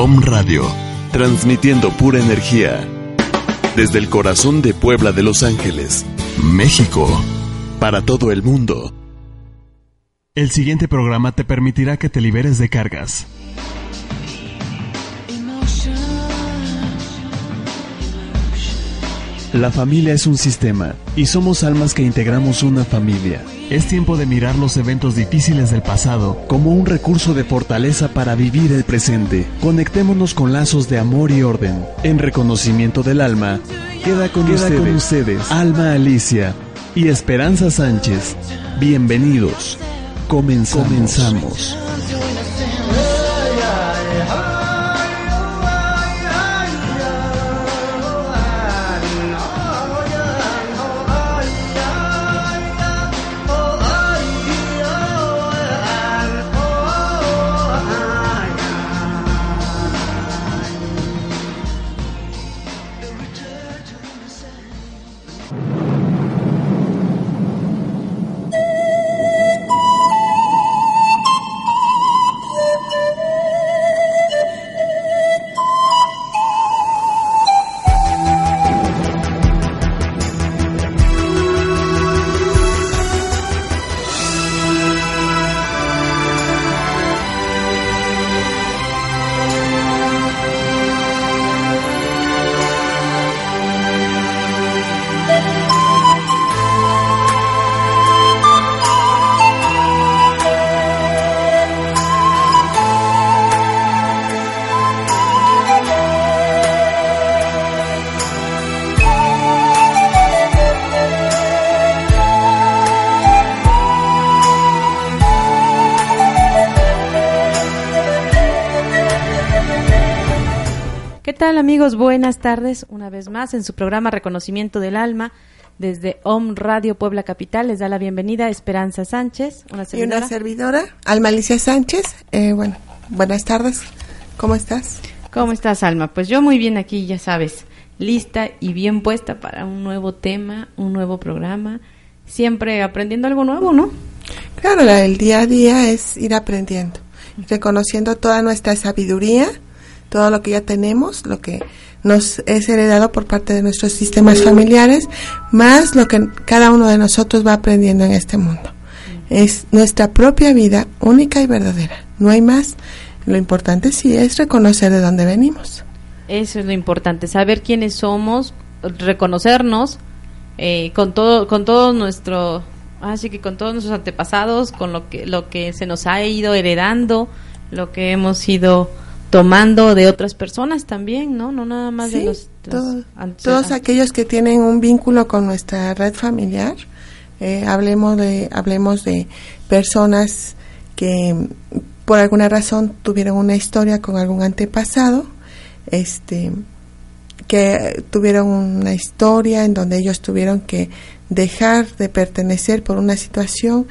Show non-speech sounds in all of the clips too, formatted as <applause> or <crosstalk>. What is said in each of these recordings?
Om Radio, transmitiendo pura energía. Desde el corazón de Puebla de Los Ángeles, México, para todo el mundo. El siguiente programa te permitirá que te liberes de cargas. La familia es un sistema y somos almas que integramos una familia. Es tiempo de mirar los eventos difíciles del pasado como un recurso de fortaleza para vivir el presente. Conectémonos con lazos de amor y orden. En reconocimiento del alma, queda con, ustedes, con ustedes Alma Alicia y Esperanza Sánchez. Bienvenidos. Comenzamos. Comenzamos. Amigos? Buenas tardes, una vez más en su programa Reconocimiento del Alma. Desde OM Radio Puebla Capital les da la bienvenida Esperanza Sánchez, una servidora. Y una servidora, Alma Alicia Sánchez. Eh, bueno, buenas tardes, ¿cómo estás? ¿Cómo estás, Alma? Pues yo muy bien aquí, ya sabes, lista y bien puesta para un nuevo tema, un nuevo programa, siempre aprendiendo algo nuevo, ¿no? Claro, el día a día es ir aprendiendo, reconociendo toda nuestra sabiduría todo lo que ya tenemos, lo que nos es heredado por parte de nuestros sistemas familiares, más lo que cada uno de nosotros va aprendiendo en este mundo. Es nuestra propia vida única y verdadera, no hay más. Lo importante sí es reconocer de dónde venimos. Eso es lo importante, saber quiénes somos, reconocernos eh, con todo, con todo nuestro, así que con todos nuestros antepasados, con lo que, lo que se nos ha ido heredando, lo que hemos ido tomando de otras personas también, ¿no? No nada más de los... todos aquellos que tienen un vínculo con nuestra red familiar, eh, hablemos, de, hablemos de personas que por alguna razón tuvieron una historia con algún antepasado, este que tuvieron una historia en donde ellos tuvieron que dejar de pertenecer por una situación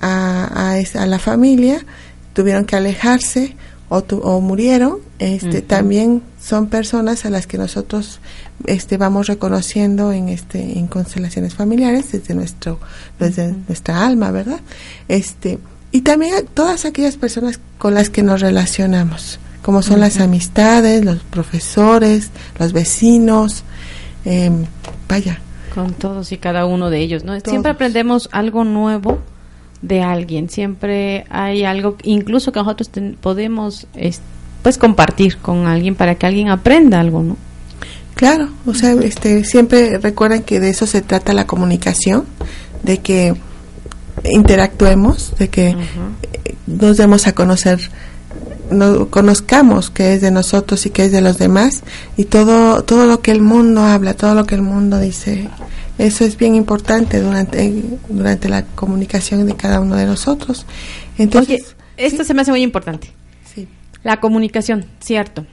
a, a, a la familia, tuvieron que alejarse o, murieron, este, también son personas a las que nosotros este, vamos reconociendo en, este, en constelaciones familiares desde, nuestro, desde nuestra alma, ¿verdad? Este, y también todas aquellas personas con las que nos relacionamos, como son las amistades, los profesores, los vecinos, em, vaya. Con todos y cada uno de ellos, ¿no? Siempre aprendemos algo nuevo de alguien. Siempre hay algo, incluso que nosotros podemos pues compartir con alguien para que alguien aprenda algo, ¿no? Claro, o sea, este, siempre recuerden que de eso se trata la comunicación, de que interactuemos, de que nos demos a conocer, no, conozcamos qué es de nosotros y qué es de los demás y todo todo lo que el mundo habla, todo lo que el mundo dice eso es bien importante durante, durante la comunicación de cada uno de nosotros. Entonces, esto se me hace muy importante. Sí. La comunicación, cierto.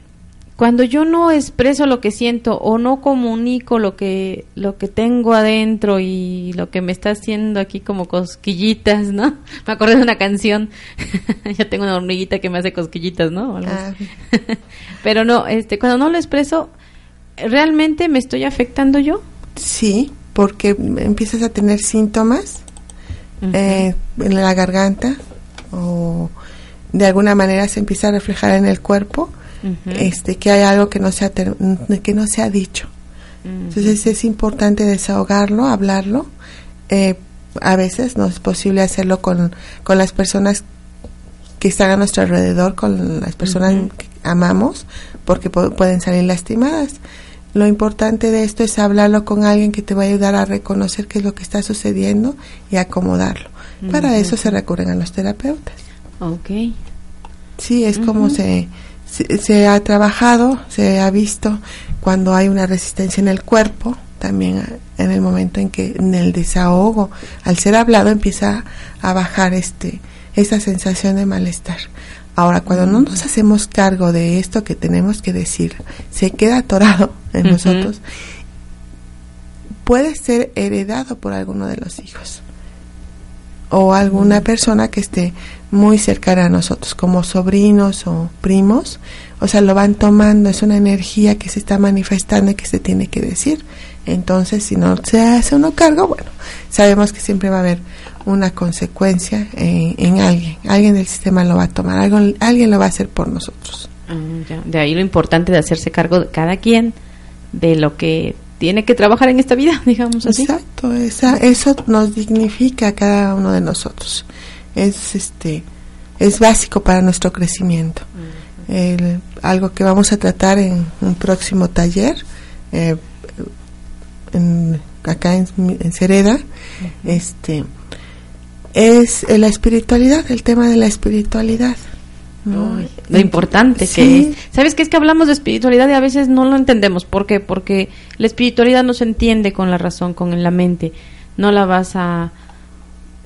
Cuando yo no expreso lo que siento o no comunico lo que lo que tengo adentro y lo que me está haciendo aquí como cosquillitas, ¿no? <laughs> Me acordé de una canción. <laughs> yo tengo una hormiguita que me hace cosquillitas, ¿no? Ah. <laughs> Pero no, este, cuando no lo expreso, realmente me estoy afectando yo. Sí, porque empiezas a tener síntomas eh, en la garganta o de alguna manera se empieza a reflejar en el cuerpo este que hay algo que no se ha que no se ha dicho. Entonces es importante desahogarlo, hablarlo. Eh, a veces no es posible hacerlo con, con las personas que están a nuestro alrededor, con las personas que amamos, porque pueden salir lastimadas. Lo importante de esto es hablarlo con alguien que te va a ayudar a reconocer qué es lo que está sucediendo y acomodarlo. Para eso se recurren a los terapeutas. Ok. Sí, es como se, se, ha trabajado, se ha visto cuando hay una resistencia en el cuerpo, también en el momento en que en el desahogo, al ser hablado, empieza a bajar este esa sensación de malestar. Ahora, cuando no nos hacemos cargo de esto que tenemos que decir, se queda atorado en nosotros, puede ser heredado por alguno de los hijos o alguna persona que esté muy cercana a nosotros, como sobrinos o primos, o sea, lo van tomando, es una energía que se está manifestando y que se tiene que decir. Entonces, si no se hace uno cargo, bueno, sabemos que siempre va a haber una consecuencia en, alguien. Alguien del sistema lo va a tomar, algo, alguien lo va a hacer por nosotros. Ah, de ahí lo importante de hacerse cargo de cada quien de lo que tiene que trabajar en esta vida, <laughs> digamos así. Exacto, esa, eso nos dignifica a cada uno de nosotros. Es este es básico para nuestro crecimiento. algo que vamos a tratar en un próximo taller, eh, acá en, en Cereda, este es la espiritualidad, el tema de la espiritualidad. Lo importante que es. ¿Sabes qué es que hablamos de espiritualidad y a veces no lo entendemos? ¿Por qué? Porque la espiritualidad no se entiende con la razón, con la mente. No la vas a,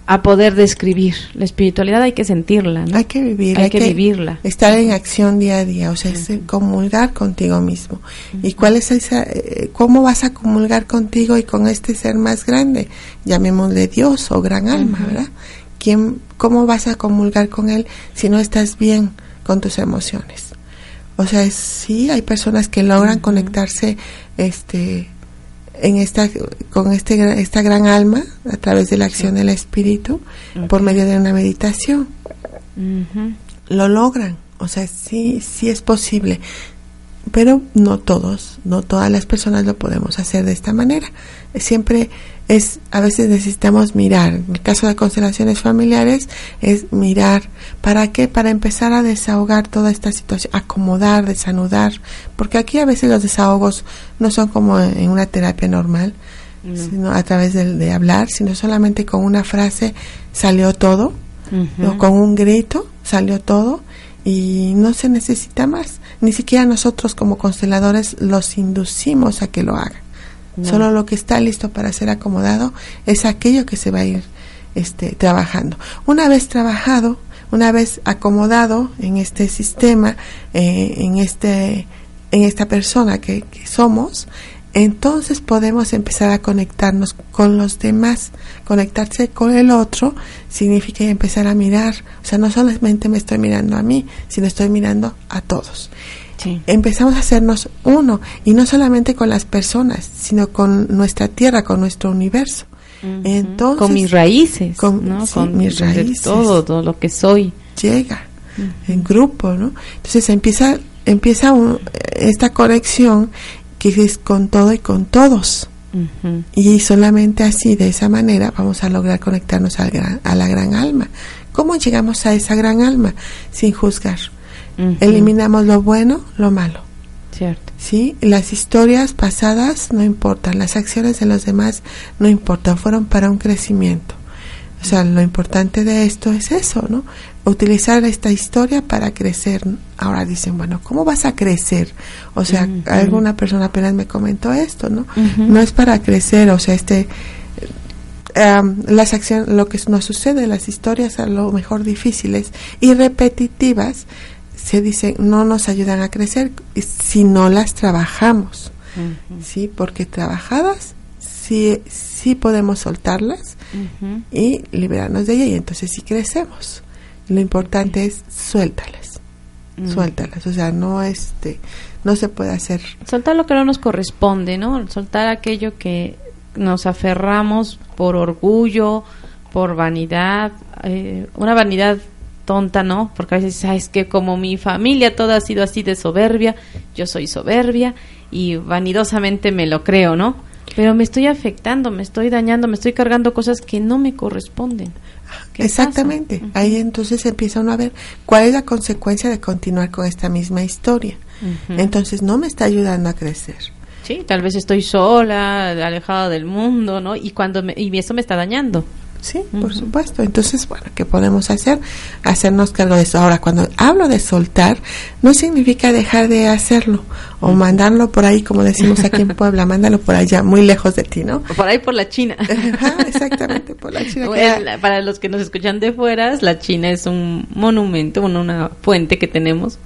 a poder describir. La espiritualidad hay que sentirla, Hay que vivirla. Hay, que, vivirla. Estar en acción día a día, o sea, es comulgar contigo mismo. ¿Y cuál es esa, eh, cómo vas a comulgar contigo y con este ser más grande? Llamémosle Dios o gran alma, ¿verdad? ¿Quién, ¿Cómo vas a comulgar con él si no estás bien con tus emociones? O sea, sí, hay personas que logran conectarse, este, en esta con este esta gran alma a través de la acción del espíritu por medio de una meditación. Lo logran. O sea sí sí es posible pero no todos no todas las personas lo podemos hacer de esta manera. Siempre es a veces necesitamos mirar en el caso de constelaciones familiares es mirar para qué para empezar a desahogar toda esta situación acomodar desanudar porque aquí a veces los desahogos no son como en una terapia normal sino a través de, hablar sino solamente con una frase salió todo o con un grito salió todo y no se necesita más. Ni siquiera nosotros como consteladores los inducimos a que lo hagan. Solo lo que está listo para ser acomodado es aquello que se va a ir este, trabajando. Una vez trabajado, una vez acomodado en este sistema, eh, en, este, en esta persona que, que somos, entonces podemos empezar a conectarnos con los demás. Conectarse con el otro significa empezar a mirar, o sea, no solamente me estoy mirando a mí, sino estoy mirando a todos empezamos a hacernos uno, y no solamente con las personas, sino con nuestra tierra, con nuestro universo. Entonces, con mis raíces, con, mis raíces, todo, todo lo que soy. Llega en grupo, ¿no? Entonces empieza, empieza esta conexión que es con todo y con todos. Y solamente así, de esa manera, vamos a lograr conectarnos a la gran alma. ¿Cómo llegamos a esa gran alma? Sin juzgar. Eliminamos lo bueno, lo malo. Cierto. ¿Sí? Las historias pasadas no importan, las acciones de los demás no importan, fueron para un crecimiento. O sea, lo importante de esto es eso, ¿no? Utilizar esta historia para crecer. Ahora dicen, bueno, ¿cómo vas a crecer? O sea, alguna persona apenas me comentó esto, ¿no? No es para crecer, o sea, este las acciones, lo que nos sucede, las historias a lo mejor difíciles y repetitivas, se dice no nos ayudan a crecer si no las trabajamos, ¿sí? Porque trabajadas sí, sí podemos soltarlas y liberarnos de ellas y entonces sí crecemos. Lo importante es suéltalas, suéltalas, o sea, no este, no se puede hacer. Soltar lo que no nos corresponde, ¿no? Soltar aquello que nos aferramos por orgullo, por vanidad, eh, una vanidad tonta, ¿no? Porque a veces, sabes que como mi familia toda ha sido así de soberbia, yo soy soberbia y vanidosamente me lo creo, ¿no? Pero me estoy afectando, me estoy dañando, me estoy cargando cosas que no me corresponden. Exactamente. Ahí entonces empieza uno a ver cuál es la consecuencia de continuar con esta misma historia. Entonces no me está ayudando a crecer. Sí, tal vez estoy sola, alejada del mundo, ¿no? Y cuando me, y eso me está dañando. Sí, por supuesto. Entonces, bueno, ¿qué podemos hacer? Hacernos cargo de eso. Ahora, cuando hablo de soltar, no significa dejar de hacerlo o mandarlo por ahí, como decimos aquí en <laughs> Puebla, mándalo por allá, muy lejos de ti, ¿no? Por ahí por la China. <laughs> exactamente, por la China. para los que nos escuchan de fuera, la China es un monumento, una fuente que tenemos,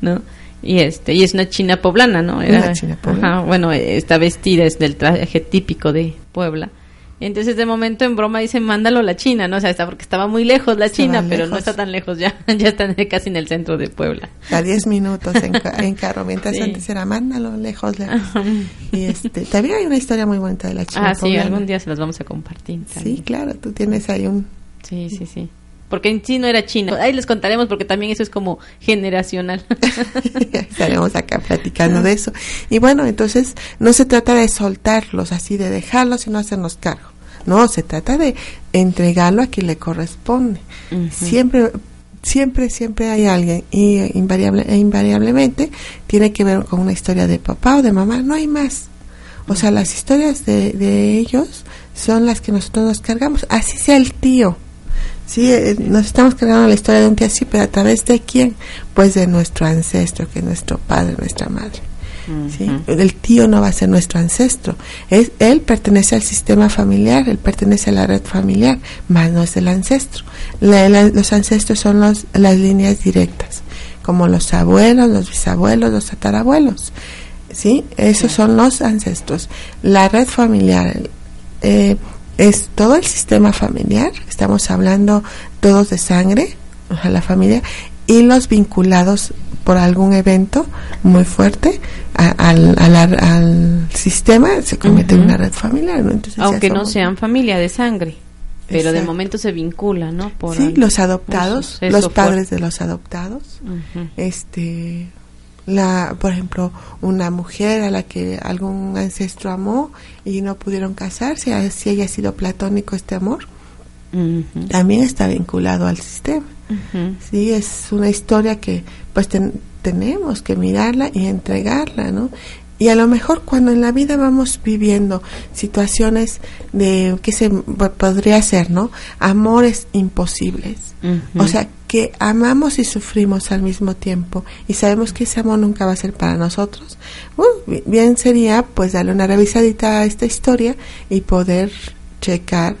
¿no? y este y es una china poblana no Era, china poblana. bueno está vestida es del traje típico de Puebla entonces de momento en broma dicen mándalo a la China, ¿no? O sea, está porque estaba muy lejos la China, pero no está tan lejos ya, <laughs> ya están casi en el centro de Puebla. A 10 minutos <laughs> en, carro, mientras antes era mándalo lejos, lejos. y este, también hay una historia muy bonita de la China. Ah, sí, algún día se las vamos a compartir. Sí, claro, tú tienes ahí un... Sí, sí, sí porque en sí no era China. Ahí les contaremos porque también eso es como generacional. <laughs> Estaremos acá platicando de eso. Y bueno, entonces no se trata de soltarlos así, de dejarlos y no hacernos cargo. No, se trata de entregarlo a quien le corresponde. Siempre siempre, siempre hay alguien y invariable, e invariablemente tiene que ver con una historia de papá o de mamá, no hay más. O sea, las historias de, de ellos son las que nosotros nos cargamos, así sea el tío, Sí, eh, nos estamos cargando la historia de un tío así, pero a través de quién? Pues de nuestro ancestro, que es nuestro padre, nuestra madre. ¿Sí? El tío no va a ser nuestro ancestro. Es, él pertenece al sistema familiar, él pertenece a la red familiar, más no es el ancestro. los ancestros son los, las líneas directas, como los abuelos, los bisabuelos, los tatarabuelos. ¿sí? Esos son los ancestros. La red familiar. Eh, es todo el sistema familiar, estamos hablando todos de sangre, a la familia, y los vinculados por algún evento muy fuerte al, al, sistema se convierte en una red familiar. Aunque no sean familia de sangre. Pero de momento se vincula, ¿no? Por sí, los adoptados, los padres de los adoptados, este, la, por ejemplo, una mujer a la que algún ancestro amó y no pudieron casarse, si haya sido platónico este amor, también está vinculado al sistema. Sí, es una historia que pues tenemos que mirarla y entregarla, ¿no? Y a lo mejor cuando en la vida vamos viviendo situaciones de que se podría ser, ¿no? Amores imposibles. O sea, que amamos y sufrimos al mismo tiempo y sabemos que ese amor nunca va a ser para nosotros. Uh, bien sería pues darle una revisadita a esta historia y poder checar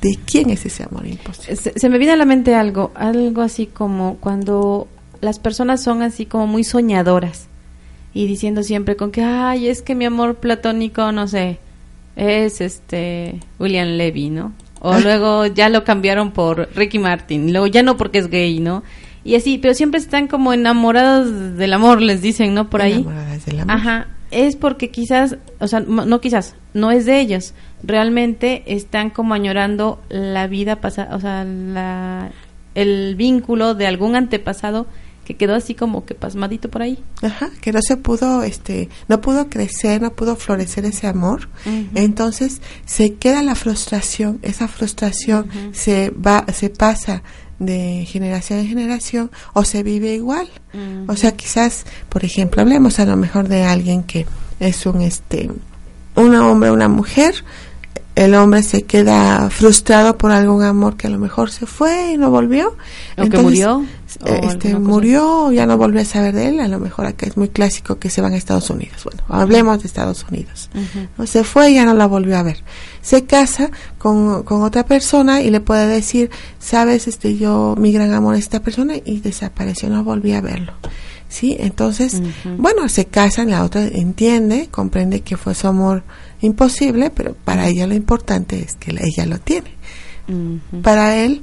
de quién es ese amor imposible. Se, se me viene a la mente algo, algo así como cuando las personas son así como muy soñadoras y diciendo siempre con que, ay, es que mi amor platónico, no sé, es este William Levy, ¿no? O ah. luego ya lo cambiaron por Ricky Martin, luego ya no porque es gay, ¿no? Y así, pero siempre están como enamorados del amor, les dicen, ¿no? Por ahí. Enamoradas del amor. Ajá. Es porque quizás, o sea, no quizás, no es de ellos. Realmente están como añorando la vida pasada, o sea, la, el vínculo de algún antepasado que quedó así como que pasmadito por ahí. Ajá, que no se pudo, este, no pudo crecer, no pudo florecer ese amor. Entonces se queda la frustración, esa frustración se va, se pasa de generación en generación o se vive igual. O sea, quizás, por ejemplo, hablemos a lo mejor de alguien que es un, este, un hombre, una mujer, el hombre se queda frustrado por algún amor que a lo mejor se fue y no volvió. O que murió. Este, murió, ya no volvió a saber de él. A lo mejor acá es muy clásico que se van a Estados Unidos. Bueno, hablemos de Estados Unidos. no, se fue y ya no la volvió a ver. Se casa con, con otra persona y le puede decir, sabes, este, yo, mi gran amor es esta persona y desapareció, no volví a verlo. ¿Sí? Entonces, bueno, se casan, la otra entiende, comprende que fue su amor imposible, pero para ella lo importante es que ella lo tiene. Para él,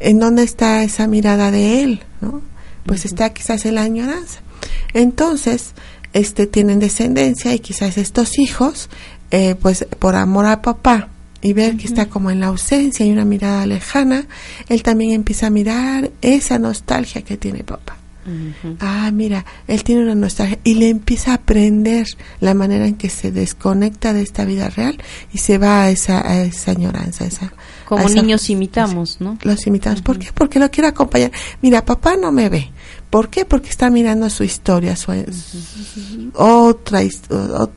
¿en dónde está esa mirada de él? ¿no? Pues está quizás en la añoranza. Entonces, este, tienen descendencia y quizás estos hijos, eh, pues por amor a papá, y ver que está como en la ausencia y una mirada lejana, él también empieza a mirar esa nostalgia que tiene papá. Ah, mira, él tiene una nostalgia y le empieza a aprender la manera en que se desconecta de esta vida real y se va a esa, a esa añoranza. Esa, Como niños imitamos, ¿no? Los imitamos. ¿Por qué? Porque lo quiero acompañar. Mira, papá no me ve. ¿Por qué? Porque está mirando su historia, su, otra historia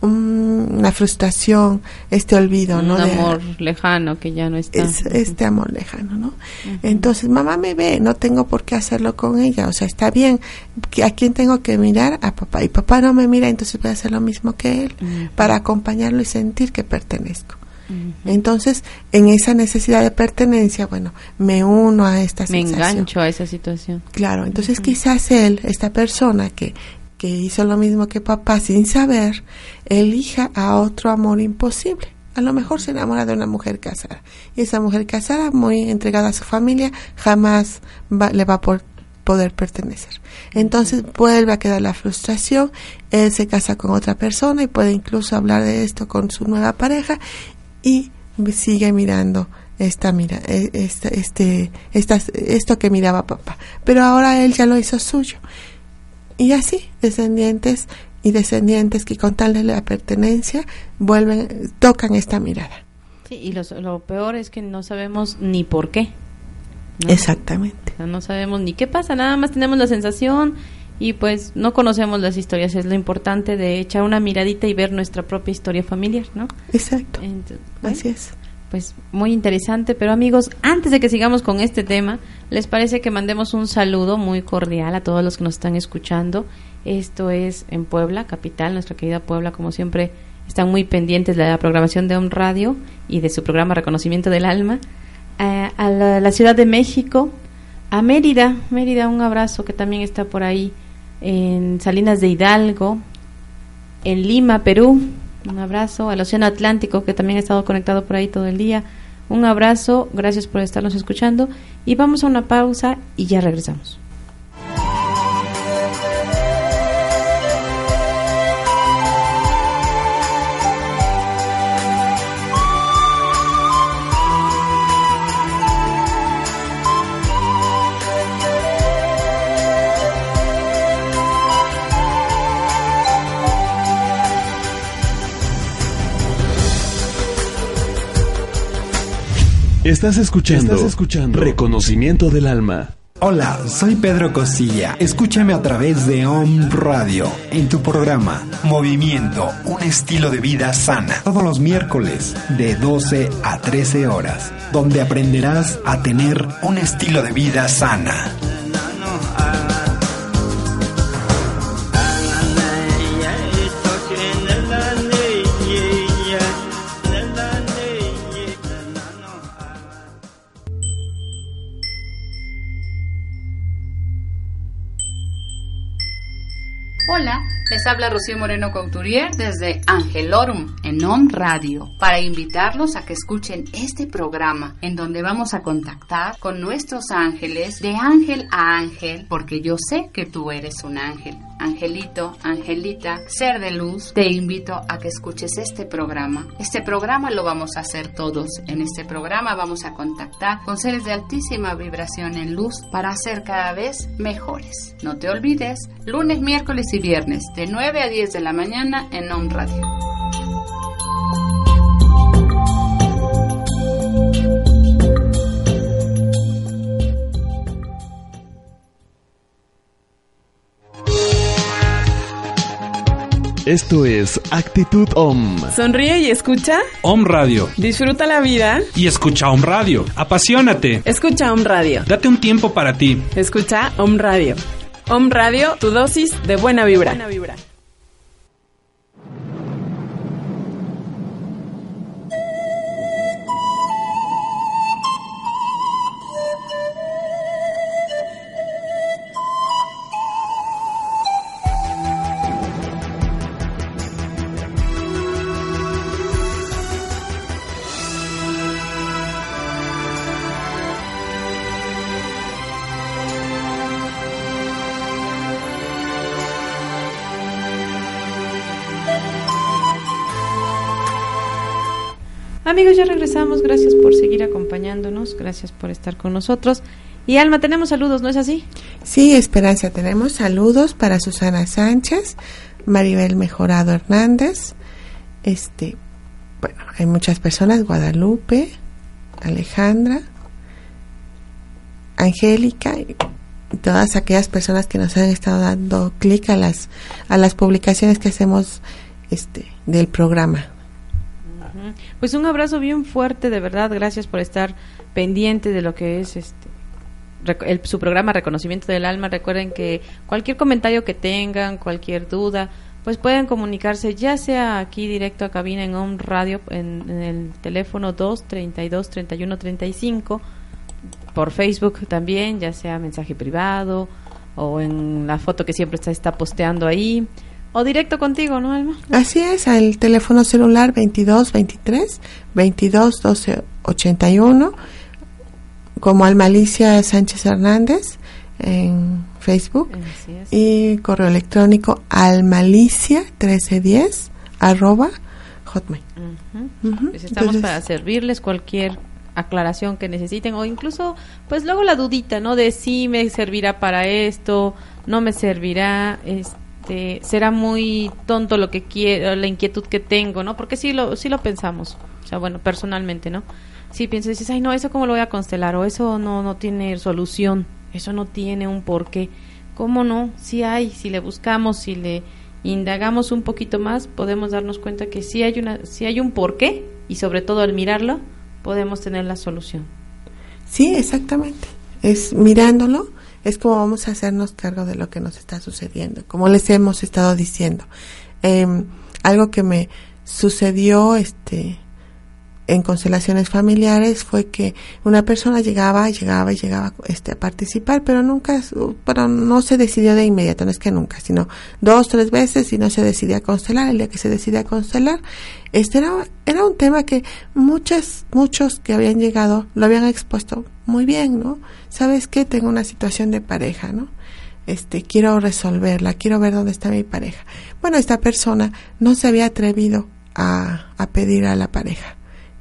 una frustración, este olvido, ¿no? Un amor lejano que ya no está. este amor lejano, ¿no? Entonces, mamá me ve, no tengo por qué hacerlo con ella, o sea, está bien, ¿a quién tengo que mirar? A papá. Y papá no me mira, entonces voy a hacer lo mismo que él, para acompañarlo y sentir que pertenezco. Entonces, en esa necesidad de pertenencia, bueno, me uno a esta me sensación. Me engancho a esa situación. Claro, entonces quizás él, esta persona que que hizo lo mismo que papá sin saber, elija a otro amor imposible. A lo mejor se enamora de una mujer casada. Y esa mujer casada, muy entregada a su familia, jamás le va a poder pertenecer. Entonces vuelve a quedar la frustración, él se casa con otra persona y puede incluso hablar de esto con su nueva pareja y sigue mirando esta mira e, este, este, esto que miraba papá pero ahora él ya lo hizo suyo y así, descendientes y descendientes que con tal de la pertenencia vuelven, tocan esta mirada. Sí, y lo, peor es que no sabemos ni por qué. Exactamente. no sabemos ni qué pasa, nada más tenemos la sensación y pues no conocemos las historias. Es lo importante de echar una miradita y ver nuestra propia historia familiar, ¿no? Exacto. Así es pues muy interesante. Pero amigos, antes de que sigamos con este tema, ¿les parece que mandemos un saludo muy cordial a todos los que nos están escuchando? Esto es en Puebla, capital, nuestra querida Puebla, como siempre, están muy pendientes de la programación de un Radio y de su programa Reconocimiento del Alma. Eh, a la, Ciudad de México, a Mérida, Mérida, un abrazo que también está por ahí, en Salinas de Hidalgo, en Lima, Perú, un abrazo al Océano Atlántico que también ha estado conectado por ahí todo el día. Un abrazo, gracias por estarnos escuchando y vamos a una pausa y ya regresamos. Estás escuchando, escuchando Reconocimiento del Alma. Hola, soy Pedro Cosilla. Escúchame a través de OM Radio en tu programa Movimiento, un estilo de vida sana. Todos los miércoles de 12 a 13 horas, donde aprenderás a tener un estilo de vida sana. Hola, les habla Rocío Moreno Couturier desde Angelorum en On Radio para invitarlos a que escuchen este programa en donde vamos a contactar con nuestros ángeles de ángel a ángel porque yo sé que tú eres un ángel. Angelito, Angelita, ser de luz, te invito a que escuches este programa. Este programa lo vamos a hacer todos. En este programa vamos a contactar con seres de altísima vibración en luz para ser cada vez mejores. No te olvides, lunes, miércoles y viernes de 9 a 10 de la mañana en On Radio. Esto es Actitud OM. Sonríe y escucha. OM Radio. Disfruta la vida. Y escucha OM Radio. Apasionate. Escucha OM Radio. Date un tiempo para ti. Escucha OM Radio. OM Radio, tu dosis de buena vibra. Buena vibra. Acompañándonos. Gracias por estar con nosotros. Y Alma, tenemos saludos, ¿no es así? Sí, Esperanza, tenemos saludos para Susana Sánchez, Maribel Mejorado Hernández, este, bueno, hay muchas personas, Guadalupe, Alejandra, Angélica y todas aquellas personas que nos han estado dando clic a las a las publicaciones que hacemos este del programa. Pues un abrazo bien fuerte, de verdad, gracias por estar pendiente de lo que es este su programa Reconocimiento del Alma. Recuerden que cualquier comentario que tengan, cualquier duda, pues pueden comunicarse ya sea aquí directo a cabina en Home Radio en, el teléfono 232 3135 por Facebook también, ya sea mensaje privado o en la foto que siempre está, está posteando ahí o directo contigo, ¿no, Alma? Así es, al teléfono celular 22 23 22 12 81 como Almalicia Sánchez Hernández en Facebook y correo electrónico almalicia 1310 arroba hotmail. Pues estamos para servirles cualquier aclaración que necesiten o incluso pues luego la dudita, ¿no? De si me servirá para esto, no me servirá, este, será muy tonto lo que quiero, la inquietud que tengo, ¿no? Porque sí lo sí lo pensamos. O sea, bueno, personalmente, ¿no? Si piensas, dices, ay, no, eso cómo lo voy a constelar, o eso no, no tiene solución, eso no tiene un porqué. ¿Cómo no? Si hay, si le buscamos, si le indagamos un poquito más, podemos darnos cuenta que sí hay, una, sí hay un porqué y sobre todo al mirarlo podemos tener la solución. Sí, exactamente. Es mirándolo, es como vamos a hacernos cargo de lo que nos está sucediendo, como les hemos estado diciendo. Em, algo que me sucedió, este, en constelaciones familiares fue que una persona llegaba, llegaba y llegaba este, a participar, pero nunca, pero no se decidió de inmediato, no es que nunca, sino dos, tres veces y no se decidía a constelar. El día que se decidía a constelar, este era, era un tema que muchas, muchos que habían llegado lo habían expuesto muy bien, ¿no? ¿Sabes qué? Tengo una situación de pareja, ¿no? Este, quiero resolverla, quiero ver dónde está mi pareja. Bueno, esta persona no se había atrevido a, a pedir a la pareja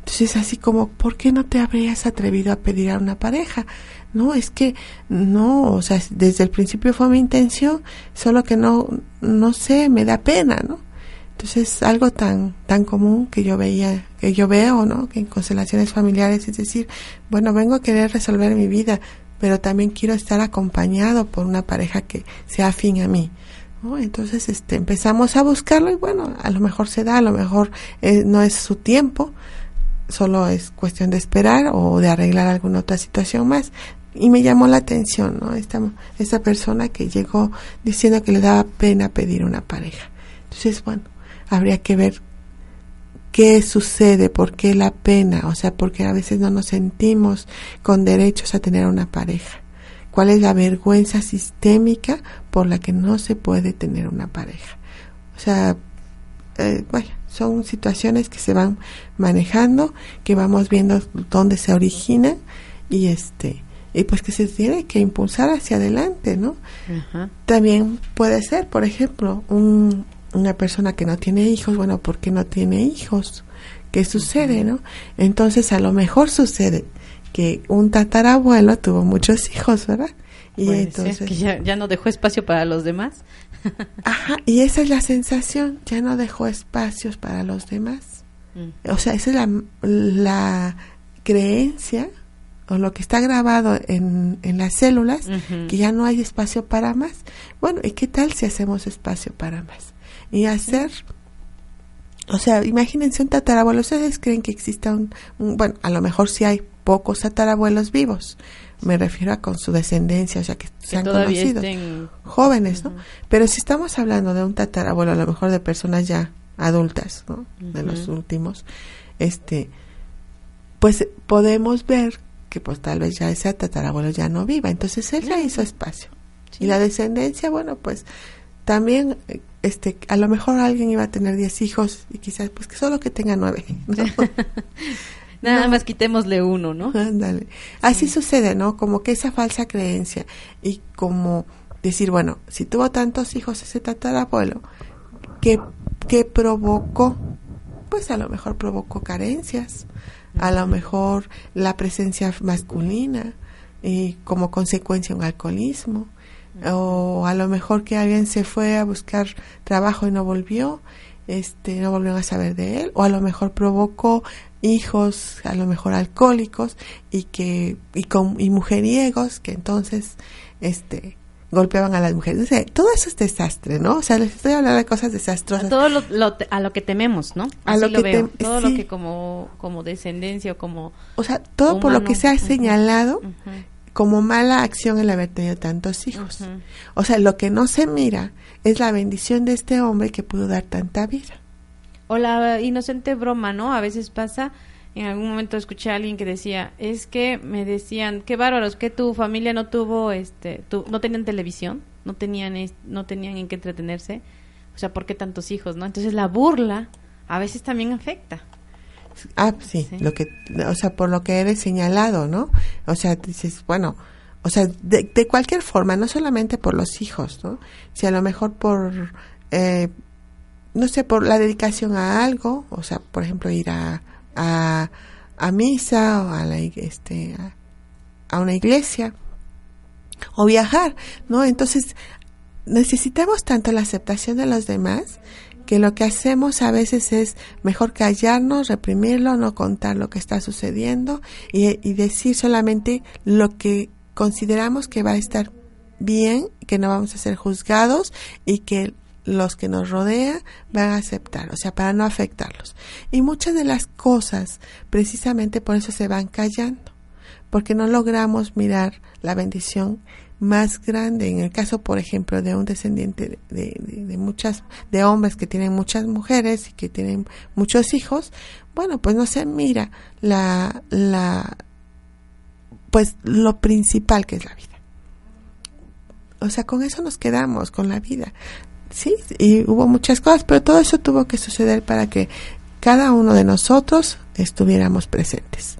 entonces así como, ¿por qué no te habrías atrevido a pedir a una pareja? No, es que no, o sea, desde el principio fue mi intención, solo que no, no sé, me da pena, ¿no? Entonces algo tan, tan común que yo veía, que yo veo, ¿no? Que en constelaciones familiares, es decir, bueno, vengo a querer resolver mi vida, pero también quiero estar acompañado por una pareja que sea afín a mí. ¿no? Entonces, este, empezamos a buscarlo y bueno, a lo mejor se da, a lo mejor eh, no es su tiempo, solo es cuestión de esperar o de arreglar alguna otra situación más. Y me llamó la atención, ¿no? Esta, persona que llegó diciendo que le daba pena pedir una pareja. Entonces, bueno, habría que ver qué sucede, por qué la pena, o sea, porque a veces no nos sentimos con derechos a tener una pareja. ¿Cuál es la vergüenza sistémica por la que no se puede tener una pareja? O sea, eh, bueno, son situaciones que se van manejando, que vamos viendo dónde se origina y este y pues que se tiene que impulsar hacia adelante, ¿no? También puede ser, por ejemplo, un, una persona que no tiene hijos, bueno, ¿por qué no tiene hijos? ¿Qué sucede, no? Entonces a lo mejor sucede que un tatarabuelo tuvo muchos hijos, ¿verdad? Y entonces que ya, ya no dejó espacio para los demás. Ajá, y esa es la sensación, ya no dejó espacios para los demás. Mm. O sea, esa es la, la creencia o lo que está grabado en, en las células, que ya no hay espacio para más. Bueno, ¿y qué tal si hacemos espacio para más? Y hacer, o sea, imagínense un tatarabuelo, ¿ustedes creen que exista un, un bueno, a lo mejor sí hay pocos tatarabuelos vivos, me refiero a con su descendencia, o sea, que, se han conocido, jóvenes, ¿no? Pero si estamos hablando de un tatarabuelo, a lo mejor de personas ya adultas, ¿no? De los últimos, este, pues podemos ver que pues tal vez ya ese tatarabuelo ya no viva, entonces él ya hizo espacio. Y la descendencia, bueno, pues también este a lo mejor alguien iba a tener 10 hijos y quizás pues que solo que tenga nueve. ¿no? <laughs> Nada más quitémosle uno, ¿no? Ándale. Así sucede, ¿no? Como que esa falsa creencia y como decir, bueno, si tuvo tantos hijos ese tatarabuelo, ¿qué, qué provocó pues a lo mejor provocó carencias, a lo mejor la presencia masculina y como consecuencia un alcoholismo, o a lo mejor que alguien se fue a buscar trabajo y no volvió, este, no volvieron a saber de él, o a lo mejor provocó hijos, a lo mejor alcohólicos y que y con y mujeriegos que entonces este golpeaban a las mujeres. todo eso es desastre, ¿no? O sea, les estoy hablando de cosas desastrosas. A todo lo, a lo que tememos, ¿no? a lo, que veo. todo lo que como como descendencia o como O sea, todo por lo que se ha señalado como mala acción el haber tenido tantos hijos. O sea, lo que no se mira es la bendición de este hombre que pudo dar tanta vida. O la inocente broma, ¿no? A veces pasa en algún momento escuché a alguien que decía, es que me decían, qué bárbaros, que tu familia no tuvo, este, tu, no tenían televisión, no tenían, no tenían en qué entretenerse, o sea, ¿por qué tantos hijos, no? Entonces la burla a veces también afecta. Ah, sí, lo que, o sea, por lo que eres señalado, ¿no? O sea, dices, bueno, o sea, de, de cualquier forma, no solamente por los hijos, ¿no? Si a lo mejor por, eh, no sé, por la dedicación a algo, o sea, por ejemplo, ir a, a, a misa o a, la, este, a, una iglesia o viajar, ¿no? Entonces, necesitamos tanto la aceptación de los demás que lo que hacemos a veces es mejor callarnos, reprimirlo, no contar lo que está sucediendo y, y, decir solamente lo que consideramos que va a estar bien, que no vamos a ser juzgados y que los que nos rodean van a aceptar, o sea, para no afectarlos. Y muchas de las cosas, precisamente por eso se van callando, porque no logramos mirar la bendición más grande. En el caso, por ejemplo, de un descendiente de, muchas, de hombres que tienen muchas mujeres y que tienen muchos hijos, bueno, pues no se mira la, la, pues lo principal que es la vida. O sea, con eso nos quedamos, con la vida sí, y hubo muchas cosas, pero todo eso tuvo que suceder para que cada uno de nosotros estuviéramos presentes.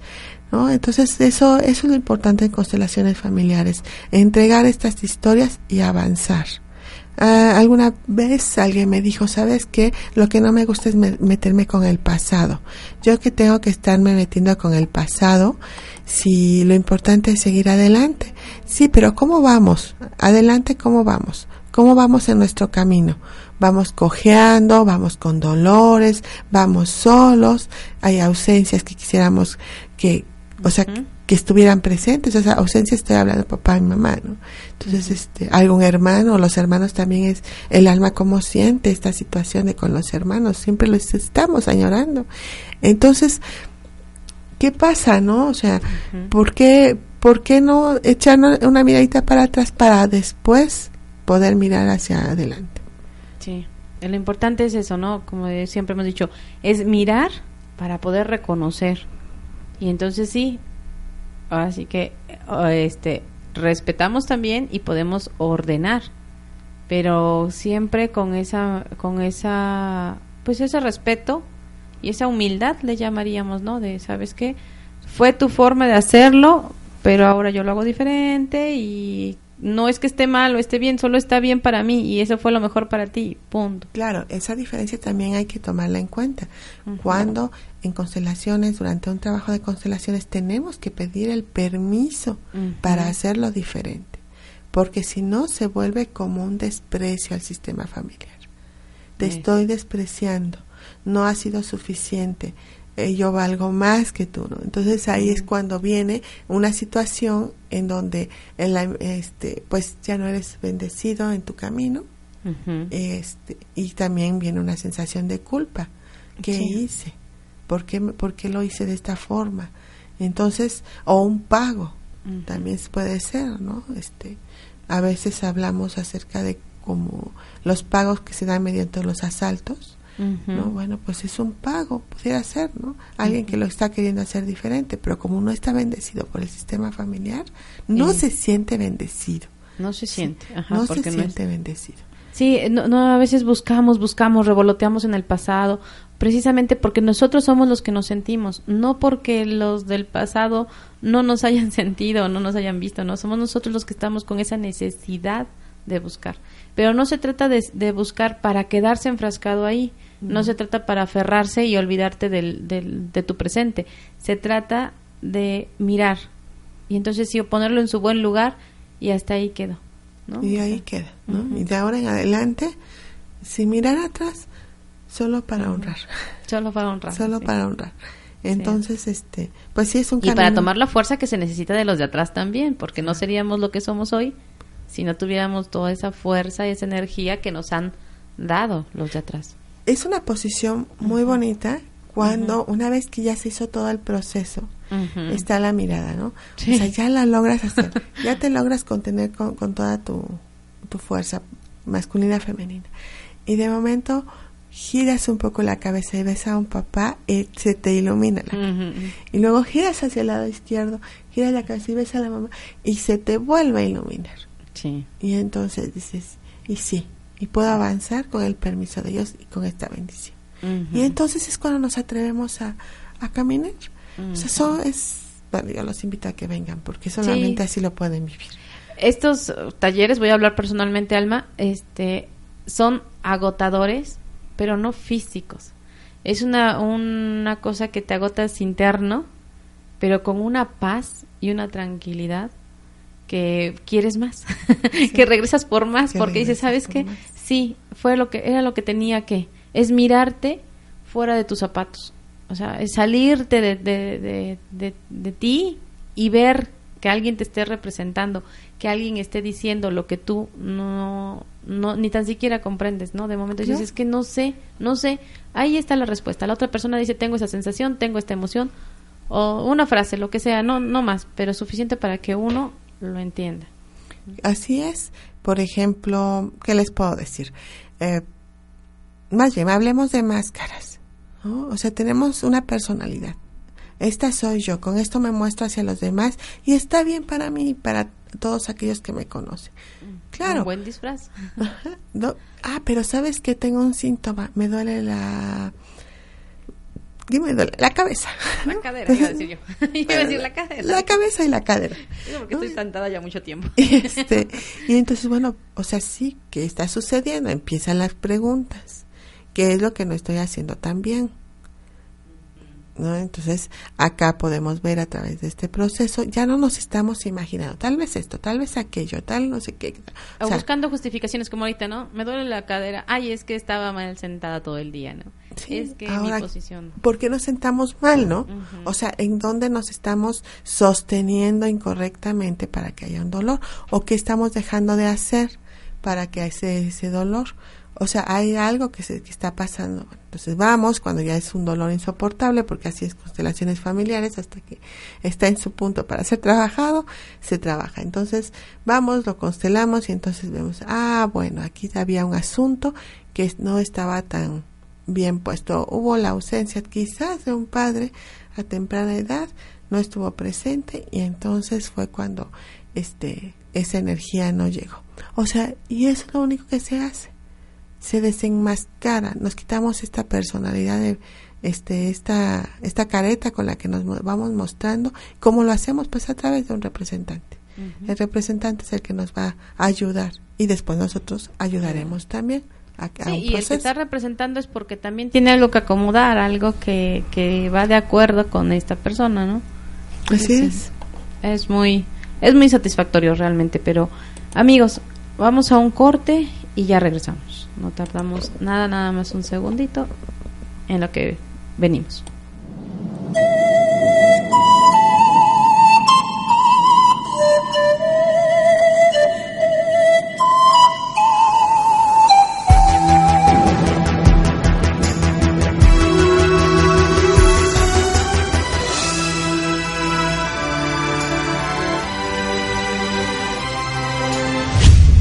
¿no? Entonces eso, eso es lo importante en constelaciones familiares, entregar estas historias y avanzar. Ah, alguna vez alguien me dijo, ¿sabes qué? Lo que no me gusta es meterme con el pasado. Yo que tengo que estarme metiendo con el pasado, si lo importante es seguir adelante. Sí, pero ¿cómo vamos? Adelante, ¿cómo vamos? ¿Cómo vamos en nuestro camino? Vamos cojeando, vamos con dolores, vamos solos, hay ausencias que quisiéramos que, o sea, que estuvieran presentes, o sea, ausencia estoy hablando de papá y mamá, ¿no? Entonces, este, algún hermano, los hermanos también es el alma como siente esta situación de con los hermanos, siempre los estamos añorando. Entonces, ¿qué pasa, no? O sea, ¿por qué, por qué no echar una miradita para atrás para después poder mirar hacia adelante. Sí, lo importante es eso, ¿no? Como siempre hemos dicho, es mirar para poder reconocer. Y entonces sí, así que este respetamos también y podemos ordenar, pero siempre con esa con esa pues ese respeto y esa humildad le llamaríamos, ¿no? De, ¿sabes qué? Fue tu forma de hacerlo, pero ahora yo lo hago diferente y no es que esté mal o esté bien, solo está bien para mí y eso fue lo mejor para ti, punto. Claro, esa diferencia también hay que tomarla en cuenta. Cuando en constelaciones, durante un trabajo de constelaciones, tenemos que pedir el permiso para hacerlo diferente, porque si no se vuelve como un desprecio al sistema familiar. Te estoy despreciando, no ha sido suficiente, eh, yo valgo más que tú, ¿no? Entonces ahí es cuando viene una situación en donde este, pues ya no eres bendecido en tu camino este, y también viene una sensación de culpa. ¿Qué hice? ¿Por qué, ¿Por qué, lo hice de esta forma? Entonces, o un pago, también puede ser, ¿no? Este, a veces hablamos acerca de como los pagos que se dan mediante los asaltos, ¿no? Bueno, pues es un pago, pudiera ser, ¿no? Alguien que lo está queriendo hacer diferente, pero como no está bendecido por el sistema familiar, no se siente bendecido. No se siente, no se siente bendecido. Sí, no, a veces buscamos, buscamos, revoloteamos en el pasado, precisamente porque nosotros somos los que nos sentimos, no porque los del pasado no nos hayan <laughs> sentido, no nos hayan visto, no, somos nosotros los que estamos con esa necesidad de buscar. Pero no se trata de, de buscar para quedarse enfrascado ahí, No se trata para aferrarse y olvidarte del, del, de tu presente. Se trata de mirar. Y entonces sí, ponerlo en su buen lugar y hasta ahí quedó. Y ahí queda. Y de ahora en adelante, sin mirar atrás, solo para honrar. Solo para honrar. solo para honrar. Entonces, este, pues sí es un Y para tomar la fuerza que se necesita de los de atrás también, porque no seríamos lo que somos hoy si no tuviéramos toda esa fuerza y esa energía que nos han dado los de atrás. Es una posición muy bonita cuando una vez que ya se hizo todo el proceso, está la mirada, ¿no? O sea, ya la logras hacer, <laughs> ya te logras contener con, con toda tu, tu fuerza masculina, femenina. Y de momento giras un poco la cabeza y ves a un papá y se te ilumina la Y luego giras hacia el lado izquierdo, giras la cabeza y ves a la mamá y se te vuelve a iluminar. Sí. Y entonces dices, y sí, y puedo avanzar con el permiso de Dios y con esta bendición. Y entonces es cuando nos atrevemos a, a caminar. O sea, eso es, bueno, yo los invito a que vengan porque solamente así lo pueden vivir. Estos talleres, voy a hablar personalmente, Alma, este, son agotadores, pero no físicos. Es una, una cosa que te agotas interno, pero con una paz y una tranquilidad que quieres más, <laughs> que regresas por más, porque dices, ¿sabes qué? Sí, fue lo que era lo que tenía que es mirarte fuera de tus zapatos. O sea, es salirte de, de, de, de, ti y ver que alguien te esté representando, que alguien esté diciendo lo que tú no, no ni tan siquiera comprendes, ¿no? De momento dices, es que no sé, no sé. Ahí está la respuesta. La otra persona dice, tengo esa sensación, tengo esta emoción, o una frase, lo que sea, no, no más, pero suficiente para que uno lo entienda. Así es. Por ejemplo, ¿qué les puedo decir? Eh, más bien, hablemos de máscaras. O sea, tenemos una personalidad. Esta soy yo, con esto me muestro hacia los demás y está bien para mí y para todos aquellos que me conocen. Claro. Un buen disfraz. <laughs> ah, pero ¿sabes que Tengo un síntoma. Me duele la... ¿Qué me duele? La cabeza. La cadera, iba a decir yo. <laughs> <laughs> iba a decir la cadera. La cabeza y la cadera. porque estoy sentada ya mucho tiempo. <laughs> Este, y entonces, bueno, o sea, sí, ¿qué está sucediendo? Empiezan las preguntas qué es lo que no estoy haciendo tan bien. ¿No? Entonces, acá podemos ver a través de este proceso, ya no nos estamos imaginando, tal vez esto, tal vez aquello, tal no sé qué. O, buscando justificaciones como ahorita, ¿no? Me duele la cadera, ay, es que estaba mal sentada todo el día, ¿no? Es que mi posición. ¿Por qué nos sentamos mal, no? O sea, ¿en dónde nos estamos sosteniendo incorrectamente para que haya un dolor? ¿O qué estamos dejando de hacer para que haya ese dolor? O sea, hay algo que, se, está pasando. Entonces vamos cuando ya es un dolor insoportable, porque así es constelaciones familiares, hasta que está en su punto para ser trabajado, se trabaja. Entonces vamos, lo constelamos y entonces vemos, ah, bueno, aquí había un asunto que no estaba tan bien puesto. Hubo la ausencia quizás de un padre a temprana edad, no estuvo presente y entonces fue cuando este esa energía no llegó. O sea, y eso es lo único que se hace se desenmascara, nos quitamos esta personalidad de este esta esta careta con la que nos vamos mostrando, ¿cómo lo hacemos? Pues a través de un representante. El representante es el que nos va a ayudar y después nosotros ayudaremos también. A, sí, y el que está representando es porque también tiene algo que acomodar, algo que, que va de acuerdo con esta persona, ¿no? Así es. Es muy, es muy satisfactorio realmente, pero amigos, vamos a un corte y ya regresamos. No tardamos nada, nada más un segundito en lo que venimos.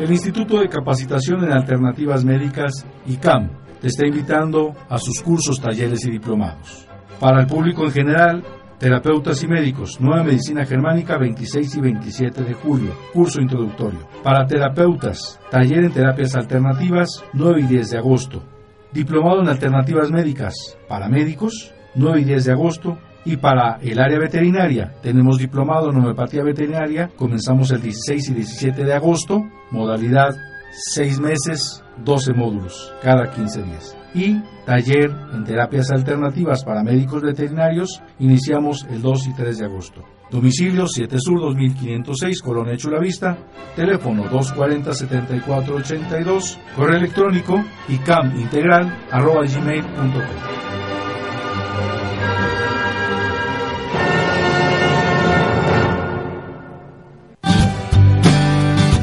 El Instituto de Capacitación en Alternativas Médicas, ICAM, te está invitando a sus cursos, talleres y diplomados. Para el público en general, Terapeutas y médicos, Nueva Medicina Germánica 26 y 27 de julio, curso introductorio. Para terapeutas, taller en terapias alternativas 9 y 10 de agosto. Diplomado en alternativas médicas para médicos 9 y 10 de agosto. Y para el área veterinaria, tenemos diplomado en homeopatía veterinaria, comenzamos el 16 y 17 de agosto, modalidad 6 meses, 12 módulos, cada 15 días. Y taller en terapias alternativas para médicos veterinarios. Iniciamos el 2 y 3 de agosto. Domicilio 7 Sur 2506, Colonia Chulavista, teléfono 240-7482, correo electrónico icamintegral arroba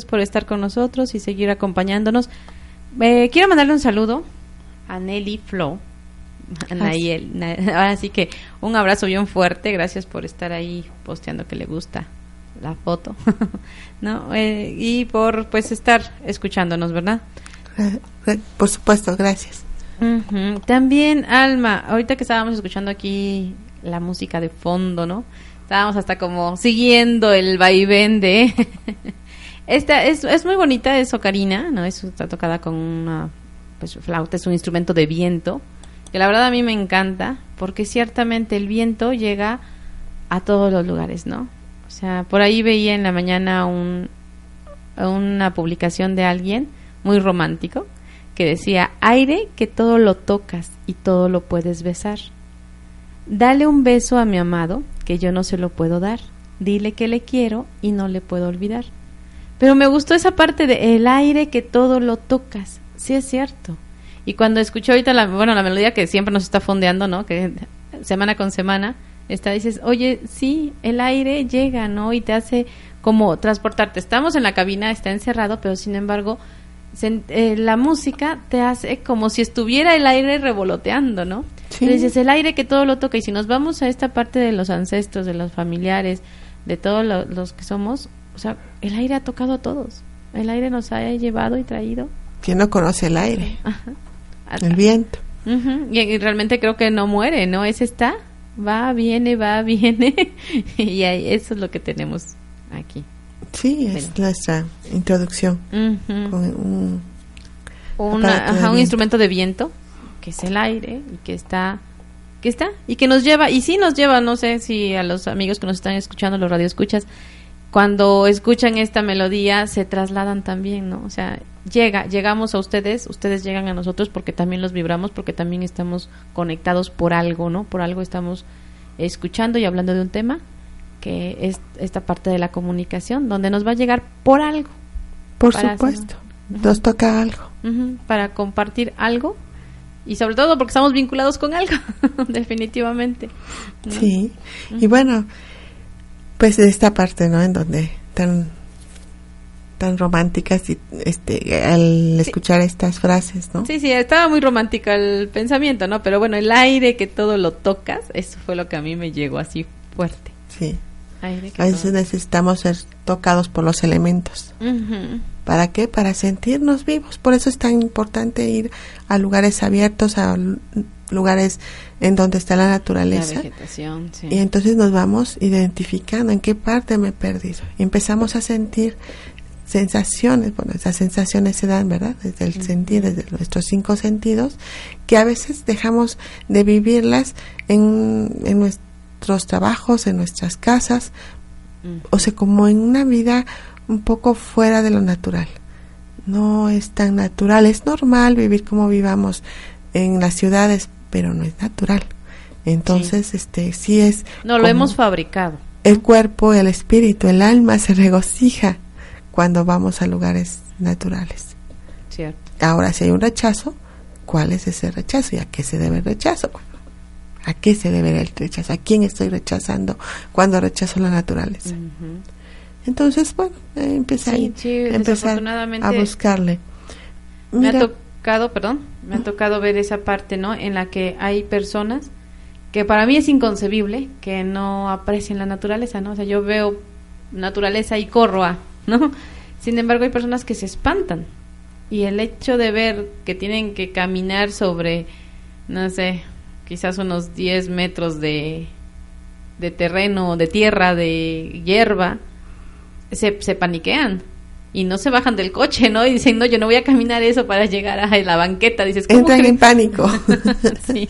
Gracias por estar con nosotros y seguir acompañándonos. Eh, quiero mandarle un saludo a Nelly Flo. Ahora sí que un abrazo bien fuerte. Gracias por estar ahí posteando que le gusta la foto. <laughs> ¿No? Eh, y por pues estar escuchándonos, ¿verdad? Eh, por supuesto, gracias. También, Alma, ahorita que estábamos escuchando aquí la música de fondo, ¿no? Estábamos hasta como siguiendo el vaivén de <laughs> Esta es, muy bonita, es ocarina, ¿no? Es, está tocada con una pues, flauta, es un instrumento de viento, que la verdad a mí me encanta, porque ciertamente el viento llega a todos los lugares, ¿no? O sea, por ahí veía en la mañana un, una publicación de alguien muy romántico que decía, aire que todo lo tocas y todo lo puedes besar. Dale un beso a mi amado que yo no se lo puedo dar. Dile que le quiero y no le puedo olvidar. Pero me gustó esa parte de el aire que todo lo tocas. Sí es cierto. Y cuando escucho ahorita la, bueno, la melodía que siempre nos está fondeando, ¿no? Que semana con semana está dices, "Oye, sí, el aire llega, ¿no? Y te hace como transportarte. Estamos en la cabina, está encerrado, pero sin embargo, eh, la música te hace como si estuviera el aire revoloteando, ¿no? Sí. Entonces, el aire que todo lo toca. Y si nos vamos a esta parte de los ancestros, de los familiares, de todos los que somos, o sea, el aire ha tocado a todos. El aire nos ha llevado y traído. ¿Quién no conoce el aire? El viento. y, realmente creo que no muere, ¿no? Ese está, va, viene, va, <laughs> viene. y eso es lo que tenemos aquí. Sí, es nuestra introducción. un, un instrumento de viento, que es el aire y que está que está y que nos lleva y sí nos lleva no sé si a los amigos que nos están escuchando los radioescuchas cuando escuchan esta melodía se trasladan también, ¿no? O sea, llega, llegamos a ustedes, ustedes llegan a nosotros porque también los vibramos, porque también estamos conectados por algo, ¿no? Por algo estamos escuchando y hablando de un tema que es esta parte de la comunicación, donde nos va a llegar por algo. Por supuesto, nos toca algo. para compartir algo y sobre todo porque estamos vinculados con algo, <laughs> definitivamente. Sí, y bueno, pues de esta parte, ¿no? En donde tan tan románticas y este al escuchar estas frases, ¿no? Sí, sí, estaba muy romántico el pensamiento, ¿no? Pero bueno, el aire que todo lo tocas, eso fue lo que a mí me llegó así fuerte. Sí. A veces necesitamos ser tocados por los elementos. ¿Para qué? Para sentirnos vivos. Por eso es tan importante ir a lugares abiertos, a lugares en donde está la naturaleza. Y entonces nos vamos identificando en qué parte me he perdido. Y empezamos a sentir sensaciones, bueno, esas sensaciones se dan, ¿verdad? Desde el sentir, desde nuestros cinco sentidos, que a veces dejamos de vivirlas en, en nuestros trabajos, en nuestras casas, o sea, como en una vida un poco fuera de lo natural. No es tan natural, es normal vivir como vivamos en las ciudades, pero no es natural. Entonces, este sí es No lo hemos fabricado. El cuerpo, el espíritu, el alma se regocija cuando vamos a lugares naturales. Cierto. Ahora, si hay un rechazo, ¿cuál es ese rechazo y a qué se debe el rechazo? ¿A qué se debe el rechazo? ¿A quién estoy rechazando cuando rechazo la naturaleza? Entonces, bueno, eh, empecé empezar a buscarle. me ha tocado, perdón, me ha tocado ver esa parte, ¿no? En la que hay personas que para mí es inconcebible que no aprecien la naturaleza, ¿no? O sea, yo veo naturaleza y corro a ¿no? <laughs> Sin embargo, hay personas que se espantan y el hecho de ver que tienen que caminar sobre, no sé, quizás unos 10 metros de, de terreno, de tierra, de hierba, se, se paniquean y no se bajan del coche, ¿no? Y dicen, no, yo no voy a caminar eso para llegar a la banqueta. Dices, Entran en pánico. <laughs> sí,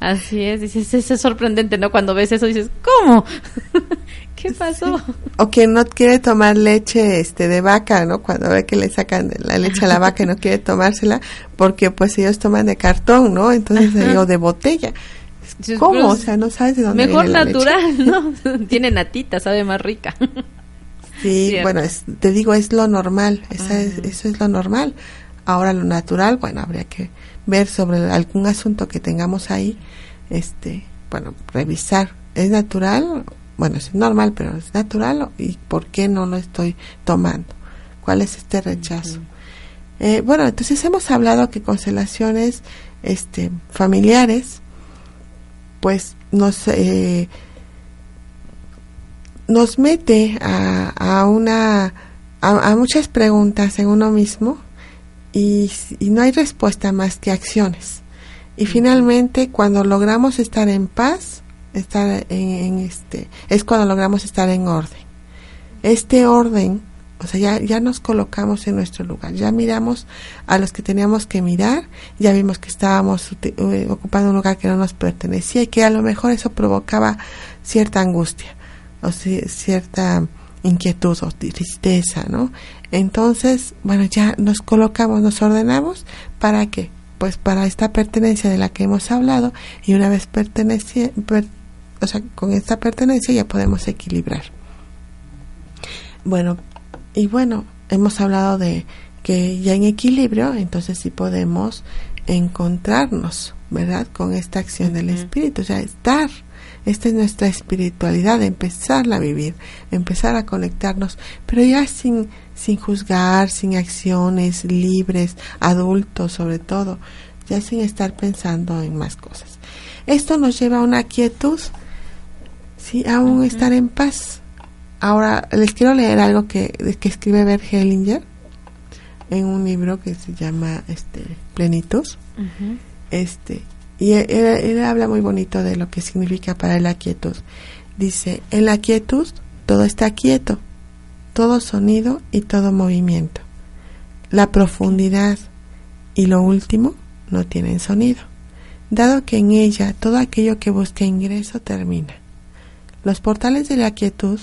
así es. Dices, es sorprendente, ¿no? Cuando ves eso dices, ¿cómo? <laughs> ¿Qué pasó? O quien no quiere tomar leche este de vaca, ¿no? Cuando ve que le sacan la leche a la vaca y no quiere tomársela, porque pues ellos toman de cartón, ¿no? Entonces, o de botella. ¿Cómo? o sea, no sabes de dónde Mejor natural, ¿no? <laughs> Tiene natita, sabe más rica. Sí, bueno, te digo, es lo normal, esa es, eso es lo normal. Ahora lo natural, bueno, habría que ver sobre algún asunto que tengamos ahí, este, bueno, revisar, ¿es natural bueno, es normal, pero es natural y por qué no lo estoy tomando. ¿Cuál es este rechazo? Eh, bueno, entonces hemos hablado que constelaciones este, familiares, pues nos eh, nos mete a, a una a, muchas preguntas en uno mismo y, y no hay respuesta más que acciones. Y finalmente, cuando logramos estar en paz, estar en, este, es cuando logramos estar en orden. Este orden, o sea, ya, ya nos colocamos en nuestro lugar, ya miramos a los que teníamos que mirar, ya vimos que estábamos eh, ocupando un lugar que no nos pertenecía y que a lo mejor eso provocaba cierta angustia o cierta inquietud o tristeza, ¿no? Entonces, bueno, ya nos colocamos, nos ordenamos para qué? Pues para esta pertenencia de la que hemos hablado y una vez pertenece, o sea, con esta pertenencia ya podemos equilibrar. Bueno, y bueno, hemos hablado de que ya en equilibrio, entonces sí podemos encontrarnos, ¿verdad? Con esta acción del espíritu, o sea, estar. Esta es nuestra espiritualidad, empezarla a vivir, empezar a conectarnos, pero ya sin, sin juzgar, sin acciones libres, adultos sobre todo, ya sin estar pensando en más cosas. Esto nos lleva a una quietud Sí, aún estar en paz. Ahora les quiero leer algo que, que escribe Bert Hellinger en un libro que se llama este Plenitud. Este y él, habla muy bonito de lo que significa para él la quietud. Dice, en la quietud todo está quieto, todo sonido y todo movimiento. La profundidad y lo último no tienen sonido, dado que en ella todo aquello que busca ingreso termina. Los portales de la quietud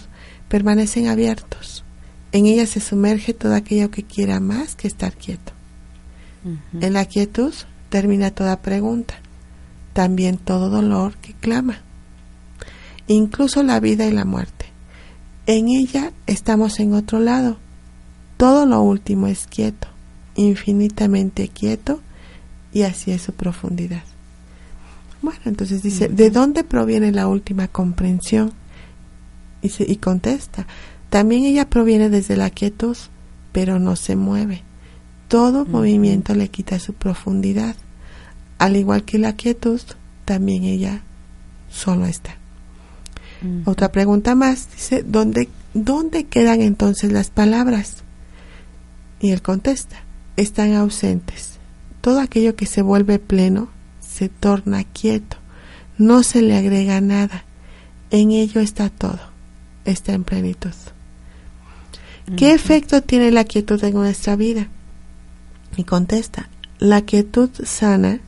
permanecen abiertos. En ella se sumerge todo aquello que quiera más que estar quieto. En la quietud termina toda pregunta, también todo dolor que clama, incluso la vida y la muerte. En ella estamos en otro lado. Todo lo último es quieto, infinitamente quieto, y así es su profundidad. Bueno, entonces dice, ¿de dónde proviene la última comprensión? Y, y contesta, también ella proviene desde la quietud, pero no se mueve. Todo movimiento le quita su profundidad. Al igual que la quietud, también ella solo está. Otra pregunta más, dice, ¿dónde, ¿dónde quedan entonces las palabras? Y él contesta, están ausentes. Todo aquello que se vuelve pleno se torna quieto, no se le agrega nada. En ello está todo, está en plenitud. ¿Qué efecto tiene la quietud en nuestra vida? Y contesta, la quietud sana,